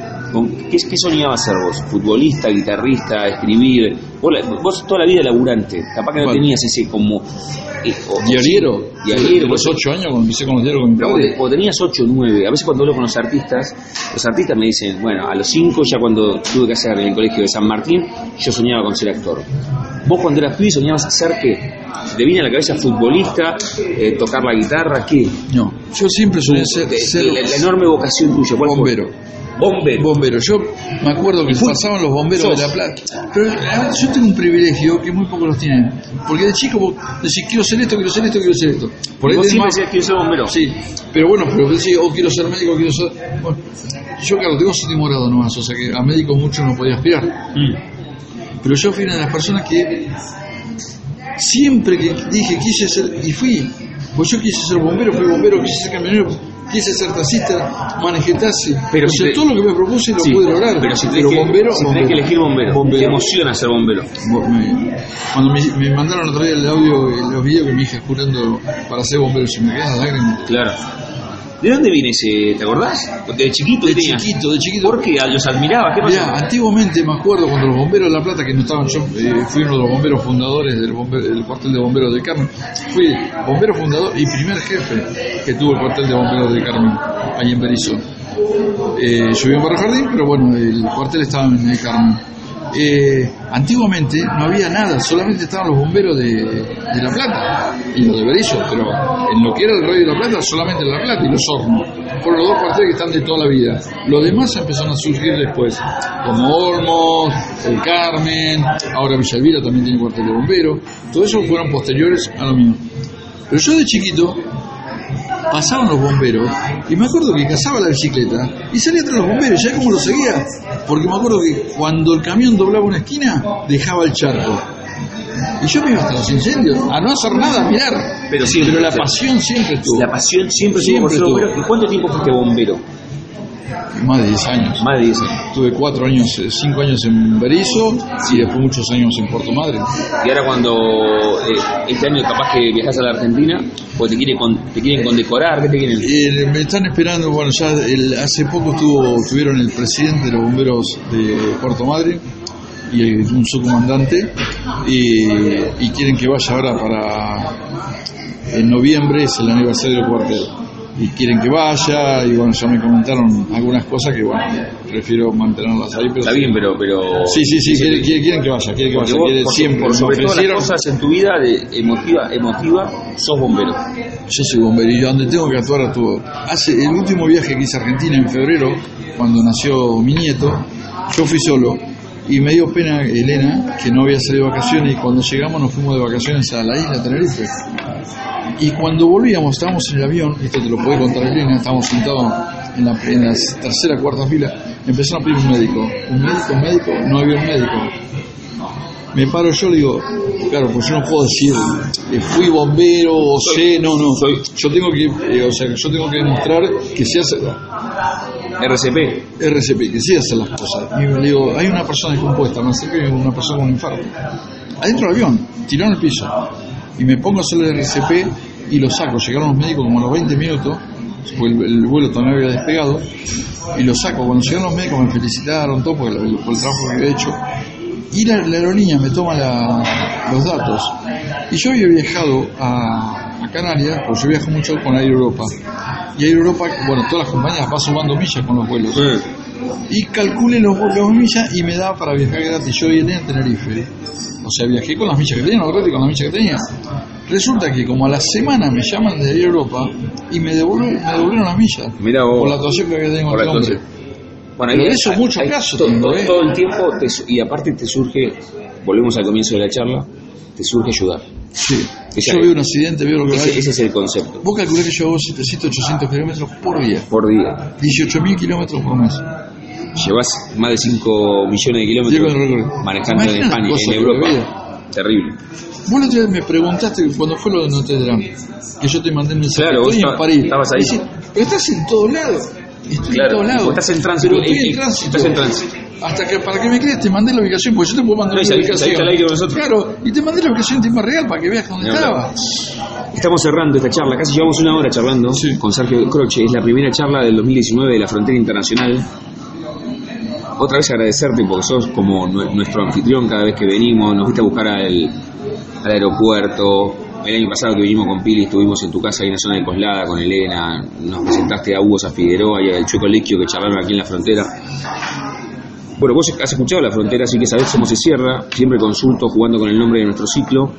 ¿qué, qué soñabas ser vos? ¿Futbolista, guitarrista, escribir? Vos, vos toda la vida laburante, capaz que no Bueno. tenías ese como... eh, o- o- Diariero, Diariero, los 8 años cuando empecé con los diarios con mi padre. cuando tenías 8 o 9, a veces cuando hablo con los artistas, los artistas me dicen, bueno, a los 5 ya cuando tuve que hacer en el colegio de San Martín, yo soñaba con ser actor. Vos cuando eras pibe soñabas hacer qué? ¿Te viene a la cabeza futbolista, eh, tocar la guitarra, qué? No, yo siempre soñé ser, ser la, la enorme vocación tuya, ¿cuál fue? Bombero. Bombero. Yo me acuerdo que pasaban los bomberos Sos. de la plata. Pero yo tengo un privilegio que muy pocos los tienen. Porque de chico vos decís, quiero ser esto, quiero ser esto, quiero ser esto. Por ahí vos siempre decías quiero ser bombero. Sí, pero bueno, pero decís, oh, quiero ser médico, quiero ser. Bueno, yo, claro, tengo séptimo grado nomás, o sea que a médico mucho no podía aspirar. Mm. Pero yo fui una de las personas que siempre que dije quise ser, y fui, pues yo quise ser bombero, fui bombero, quise ser camionero, quise ser taxista, manejé taxi. Pero o si sea, te- todo lo que me propuse lo Sí, pude lograr. Pero si tenés, que, bombero, si tenés bombero. que elegir bombero, Bombero. te emociona ser bombero. Bo- me- Cuando me, me mandaron otro día el audio, eh, los videos que mi hija jurando para ser bombero, se me quedan las lágrimas. Claro. ¿De dónde viene ese? ¿Te acordás? Porque de chiquito De chiquito, de chiquito. ¿Por qué? ¿Los admirabas? ¿Qué Mirá, pasó? antiguamente me acuerdo cuando los bomberos de La Plata, que no estaban, yo eh, fui uno de los bomberos fundadores del, bombe- del cuartel de bomberos de Carmen, fui bombero fundador y primer jefe que tuvo el cuartel de bomberos de Carmen, ahí en Berizo. Eh, yo vivo en Barrio Jardín, pero bueno, el cuartel estaba en el Carmen. Eh, antiguamente no había nada, solamente estaban los bomberos de, de La Plata y los de Berizo, pero en lo que era el Radio de La Plata, solamente La Plata y los hornos. Fueron los dos cuarteles que están de toda la vida. Los demás empezaron a surgir después, como Olmos, El Carmen, ahora Villa Elvira también tiene cuartel de bomberos. Todos esos fueron posteriores a lo mío. Pero yo de chiquito pasaban los bomberos y me acuerdo que cazaba la bicicleta y salía tras los bomberos, ¿ya cómo lo seguía? Porque me acuerdo que cuando el camión doblaba una esquina, dejaba el charco. Y yo me iba hasta los incendios, a no hacer nada, a mirar. Pero siempre, Pero la pasión siempre estuvo. La pasión siempre, Siempre estuvo. ¿Y cuánto tiempo fuiste bombero? Más de 10 años. Más de 10 años. Tuve 4 años, 5 años en Berizo y después muchos años en Puerto Madre. Y ahora cuando eh, este año capaz que viajas a la Argentina, pues te, quiere con- te quieren condecorar, ¿qué te quieren? Eh, me están esperando, bueno, ya el- hace poco estuvo, tuvieron el presidente de los bomberos de Puerto Madre y el- un subcomandante y, y quieren que vaya ahora para en noviembre es el aniversario del cuartel y quieren que vaya y bueno ya me comentaron algunas cosas que bueno prefiero mantenerlas ahí pero Está bien, pero... pero sí sí sí quieren, quieren- quieren que vaya quieren que vaya vos, quieren- por, siempre por sobre todas las cosas en tu vida de emotiva, emotiva, sos bombero. Yo soy bombero y donde tengo que actuar actúo. Hace el último viaje que hice a Argentina en febrero, cuando nació mi nieto, yo fui solo y me dio pena Elena que no había salido de vacaciones y cuando llegamos nos fuimos de vacaciones a la isla Tenerife. Y cuando volvíamos, estábamos en el avión, esto te lo puede contar Elena, estábamos sentados en la, en la tercera cuarta fila, empezaron a pedir un médico. Un médico, un médico, no había un médico. Me paro yo, le digo, claro, pues yo no puedo decir, eh, fui bombero, o sé, no, no, Soy- yo tengo que, eh, o sea, yo tengo que demostrar que se hace RCP. RCP, que sí hace las cosas. Y le digo, hay una persona descompuesta, me veo una persona con un infarto. Adentro del avión, tirado en el piso. Y me pongo a hacer el RCP y lo saco. Llegaron los médicos como a los 20 minutos, el, el vuelo todavía había despegado, y lo saco. Cuando llegaron los médicos me felicitaron, todo, por el, trabajo que había hecho. Y la, la aerolínea me toma la- los datos. Y yo había viajado a, a Canarias, porque yo viajo mucho con Air Europa. Y Air Europa, bueno, todas las compañías van sumando millas con los vuelos. Y calculé los, los millas y me da para viajar gratis. Yo vine a Tenerife. O sea, viajé con las millas que tenía, no gratis con las millas que tenía. Resulta que como a la semana me llaman de Europa y me devuelven, me devolvieron las millas. Mirá vos. Por la actuación que había tenido con la este hombre. Bueno, Pero eso ahí- mucho ahí caso todo, tengo, todo- ¿eh? todo el tiempo, te y aparte te surge, volvemos al comienzo de la charla, te surge ayudar. Sí. Esa- Yo veo un accidente, veo lo que Ese, hay. ese es el concepto. Vos calculás que yo hago 700, 800 kilómetros por día. Por día. 18.000 kilómetros por mes. Llevas más de 5 millones de kilómetros manejando en España, en Europa. Terrible. Vos la otra vez me preguntaste cuando fue lo de Notre Dame, que yo te mandé un mensaje. Claro, vos en París. estabas ahí. Dice, pero estás en todos lados. Estoy Claro, en todos lados. estás en tránsito, Pero estoy en tránsito. estás en tránsito. Hasta que para que me creas te mandé la ubicación, porque yo te puedo mandar No, la ubicación. nosotros. Claro, y te mandé la ubicación en tiempo real para que veas dónde No, estaba. Estamos cerrando esta charla, casi llevamos una hora charlando Sí. con Sergio Croce. Es la primera charla del 2019 de la Frontera Internacional. Otra vez agradecerte porque sos como nue- nuestro anfitrión cada vez que venimos, nos fuiste a buscar al, al aeropuerto. El año pasado que vinimos con Pili estuvimos en tu casa ahí en la zona de Coslada con Elena, nos presentaste a Hugo Figueroa y al Chueco Lequio que charlaron aquí en la frontera. Bueno, vos has escuchado la frontera, así que sabés cómo se cierra. Siempre consulto jugando con el nombre de nuestro ciclo.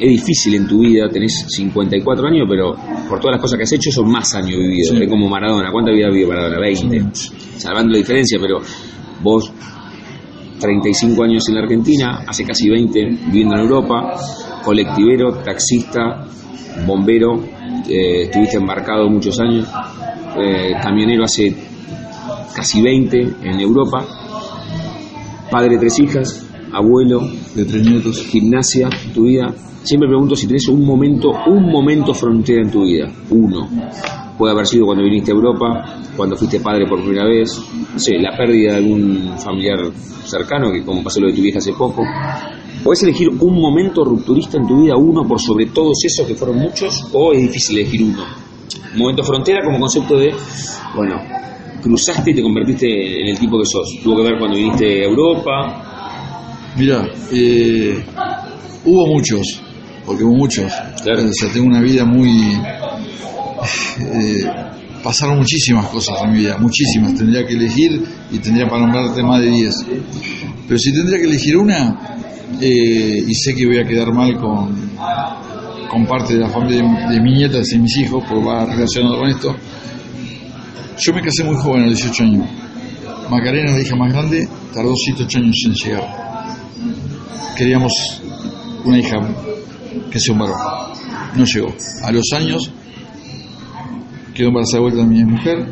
Es difícil en tu vida, tenés 54 años, pero por todas las cosas que has hecho son más años vividos. Sí. Es como Maradona. ¿Cuánta vida vivió Maradona? 20. Salvando la diferencia, pero vos 35 años en la Argentina, hace casi 20 viviendo en Europa, colectivero, taxista, bombero, eh, estuviste embarcado muchos años, eh, camionero hace casi 20 en Europa, padre de tres hijas, abuelo, De tres nietos. gimnasia, tu vida. Siempre pregunto si tenés un momento, un momento frontera en tu vida, uno. Puede haber sido cuando viniste a Europa, cuando fuiste padre por primera vez, no sé, la pérdida de algún familiar cercano, que como pasó lo de tu vieja hace poco. ¿Podés elegir un momento rupturista en tu vida, uno por sobre todos esos que fueron muchos, o es difícil elegir uno? Un momento frontera como concepto de, bueno, cruzaste y te convertiste en el tipo que sos. Tuvo que ver cuando viniste a Europa, Mira, eh, hubo muchos, porque hubo muchos. Claro. O sea, tengo una vida muy... eh, pasaron muchísimas cosas en mi vida, muchísimas. Tendría que elegir y tendría para nombrarte más de 10. Pero si tendría que elegir una, eh, y sé que voy a quedar mal con, con parte de la familia de, de mi nieta y mis hijos, porque va relacionado con esto. Yo me casé muy joven, a los 18 años. Macarena, la hija más grande, tardó 7 años en llegar. Queríamos una hija que sea un varón. No llegó. A los años quedó embarazada de vuelta mi mujer.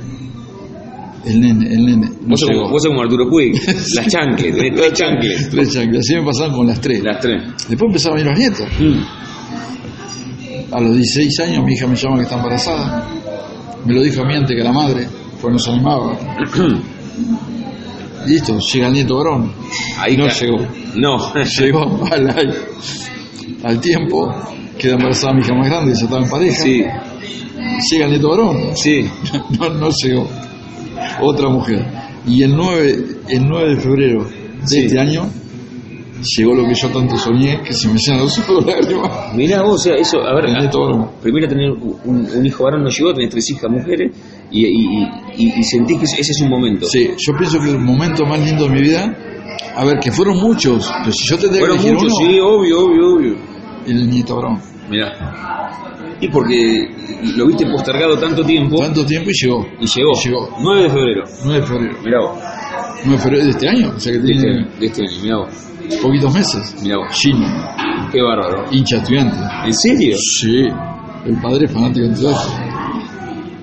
El nene, el nene. No Vos sos, como, vos sos como Arturo Puig, las tenés tres chanques. Tres chanclas. Así me pasaban con las tres. Las tres. Después empezaron a venir los nietos. Mm. A los 16 años mi hija me llama que está embarazada. Me lo dijo a mí antes que la madre, pues no se animaba. Listo, llega el nieto varón. Ahí no llegó. No. Llegó al, al, al tiempo, queda embarazada mi hija más grande, ya estaba en pareja. Sí, Llega el nieto varón. sí. No, no llegó. Otra mujer. Y el 9, el 9 de febrero de Sí. este año llegó lo que yo tanto soñé, que se me llenan los ojos de lágrimas. Mirá vos, o sea, eso, a ver, varón. primero tener un, un hijo varón no llegó, tenés tres hijas mujeres y, y, y, y sentís que ese es un momento. Sí, yo pienso que el momento más lindo de mi vida, a ver, que fueron muchos, pero si yo tendría Fueron que elegir muchos, uno, sí, obvio, obvio, obvio. El nieto varón. Mirá. Y porque lo viste postergado tanto tiempo Tanto tiempo y llegó. y llegó. Y llegó. 9 de febrero. 9 de febrero. Mirá vos. 9 de febrero de este año, o sea que De este, tiene de este año, mirá vos. poquitos meses. Mirá vos. Chino, Qué bárbaro. hincha estudiante. ¿En serio? Sí, el padre fanático de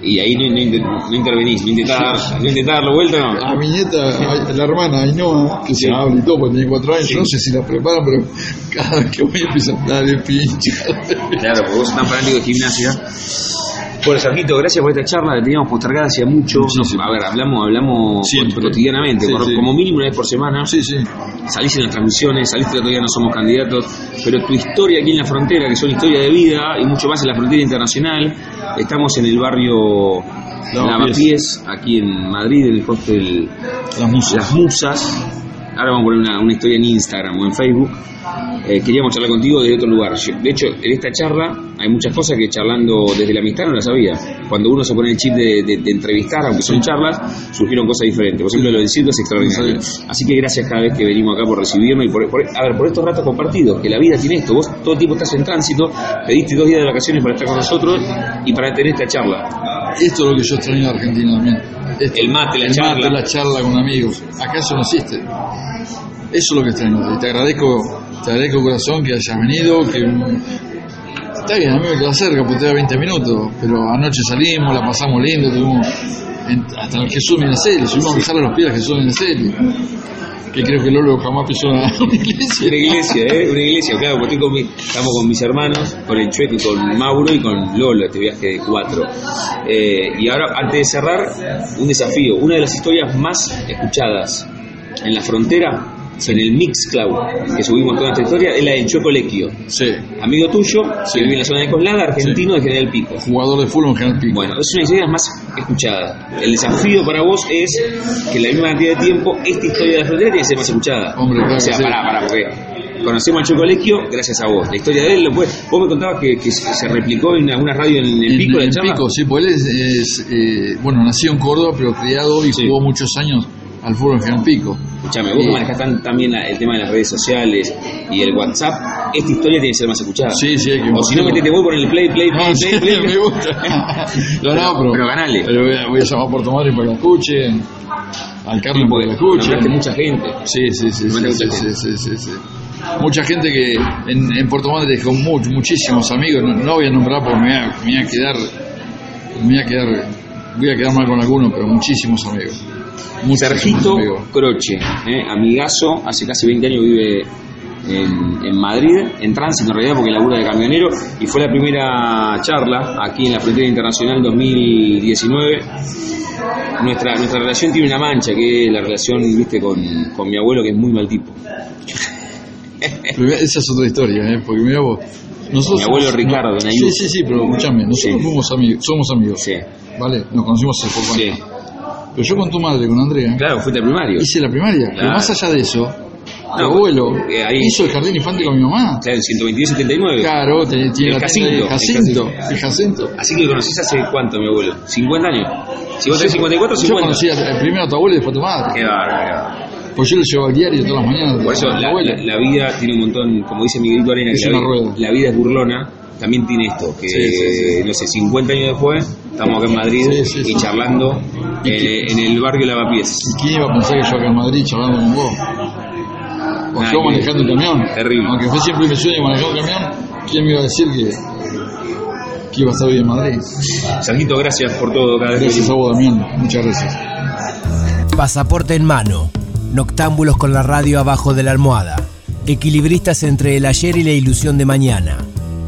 Y ahí no, no, no intervenís, no intentás, dar- no intentás darlo vuelta, no. A mi nieta, a la hermana Ainhoa, que Sí. se habla y todo, porque tiene cuatro años, Sí. yo no sé si la preparan, pero cada vez que voy empieza a darle pinche. Claro, porque vos tan fanático de gimnasia. Bueno, Sarquito, gracias por esta charla, la teníamos postergada hacía mucho. Muchísimo. a ver, hablamos, hablamos Siempre. cotidianamente, Sí, por- sí. como mínimo una vez por semana. Sí, sí. Salís en las transmisiones, saliste día no somos candidatos, pero tu historia aquí en la frontera, que son historia de vida y mucho más en la frontera internacional, estamos en el barrio Lavapiés. Lavapiés, aquí en Madrid, en el hostel Las musas. Las Musas. Ahora vamos a poner una, una historia en Instagram o en Facebook. Eh, queríamos charlar contigo desde otro lugar. Yo- De hecho, en esta charla hay muchas cosas que charlando desde la amistad no las sabía. Cuando uno se pone el chip de, de- de entrevistar, aunque son charlas, surgieron cosas diferentes. Por ejemplo, lo del circo es extraordinario. Así que gracias cada vez que venimos acá por recibirnos y por, por- a ver, por estos ratos compartidos, que la vida tiene esto. Vos todo el tiempo estás en tránsito, pediste dos días de vacaciones para estar con nosotros y para tener esta charla. Esto es lo que yo extraño de Argentina también. Esto. El mate, la El charla. mate, la charla con amigos. Acá eso no existe. Eso es lo que extraño. Y te agradezco, te agradezco corazón que hayas venido, que está bien, a mí me queda cerca, porque te da 20 minutos, pero anoche salimos, la pasamos lindo, tuvimos en- hasta el Jesús Minaceli, subimos a dejarle los pies a Jesús Minaceli, que creo que Lolo jamás pisó una, una iglesia. Una iglesia, ¿eh? Una iglesia, claro, porque con mi- estamos con mis hermanos, con el Chueco y con Mauro y con Lolo, este viaje de cuatro. Eh, y ahora, antes de cerrar, un desafío. Una de las historias más escuchadas en la frontera, en el Mixcloud, que subimos toda esta historia, es la del Chueco Lequio. Sí, Amigo tuyo, Sí. que vive en la zona de Coslada, argentino de General Pico. jugador de fútbol en General Pico. Bueno, es una historia más escuchada. El desafío para vos es que en la misma cantidad de tiempo esta historia de la frontera tiene que ser más escuchada. Hombre, claro o sea, sí. pará, pará, porque conocemos al Chocolequio gracias a vos. La historia de él, lo puede- vos me contabas que, que se replicó en alguna radio en el Pico, en, la en charla. Pico, sí, pues él es, es, eh, bueno, nació en Córdoba, pero criado y Sí. jugó muchos años al fútbol en Pico. Escuchame, vos que manejás tan- también la- el tema de las redes sociales y el WhatsApp, esta historia tiene que ser más escuchada. Sí, sí, hay que O si no, metete vos por el play, play, play, No, sí, play, play. me gusta. No, no, pero, Pero ganale. Pero voy a, voy a llamar a Puerto Madre para que la escuchen, al Carlos para que la escuchen. Mucha gente. Sí, sí, sí, sí, mucha sí, sí, sí, sí. Mucha gente que en, en Puerto Madre con much- muchísimos amigos, no, no voy a nombrar porque me voy a, me voy a quedar, me voy a quedar, voy a quedar mal con algunos, pero muchísimos amigos. Sergito. Croce, ¿eh? amigazo, hace casi 20 años vive en, en Madrid, en tránsito en realidad porque labura de camionero y fue la primera charla aquí en la Frontera Internacional 2019. Nuestra, nuestra relación tiene una mancha, que es la relación viste con, con mi abuelo que es muy mal tipo. Esa es otra historia, ¿eh? porque mira vos. Nosotros Mi abuelo somos- Ricardo, de Sí, sí, sí, pero escúchame, nosotros Sí. fuimos amigos, somos amigos. Sí, ¿Vale? Nos conocimos hace poco sí. años. Pero yo con tu madre, con Andrea, Claro, fuiste al primario. hice la primaria. Pero más allá de eso, tu abuelo eh, ahí, hizo el jardín infante con mi mamá. Claro, en 122 79. Claro, tiene el Jacinto, Jacinto, el Jacinto. Así que lo conocís hace cuánto, mi abuelo? ¿50 años? Si vos tenés 54, 50. Yo conocí primero a tu abuelo y después a tu madre. Qué bárbaro. Pues yo lo llevo al diario todas las mañanas. Por eso la, la, vida tiene un montón, como dice Miguelito Arena, es que la vida es burlona, también tiene esto, que Sí, sí, sí. no sé, 50 años después, estamos acá en Madrid Sí, sí, y charlando ¿Y eh, en el barrio Lavapiés. ¿Y quién iba a pensar que yo acá en Madrid charlando con vos? O Nah, yo manejando un camión. terrible. Aunque fue siempre mi sueño manejar un camión, ¿quién me iba a decir que, que iba a estar hoy en Madrid? Sergito, gracias por todo cada vez que Gracias a vos, Damián. Muchas gracias. Pasaporte en mano. Noctámbulos con la radio abajo de la almohada. Equilibristas entre el ayer y la ilusión de mañana.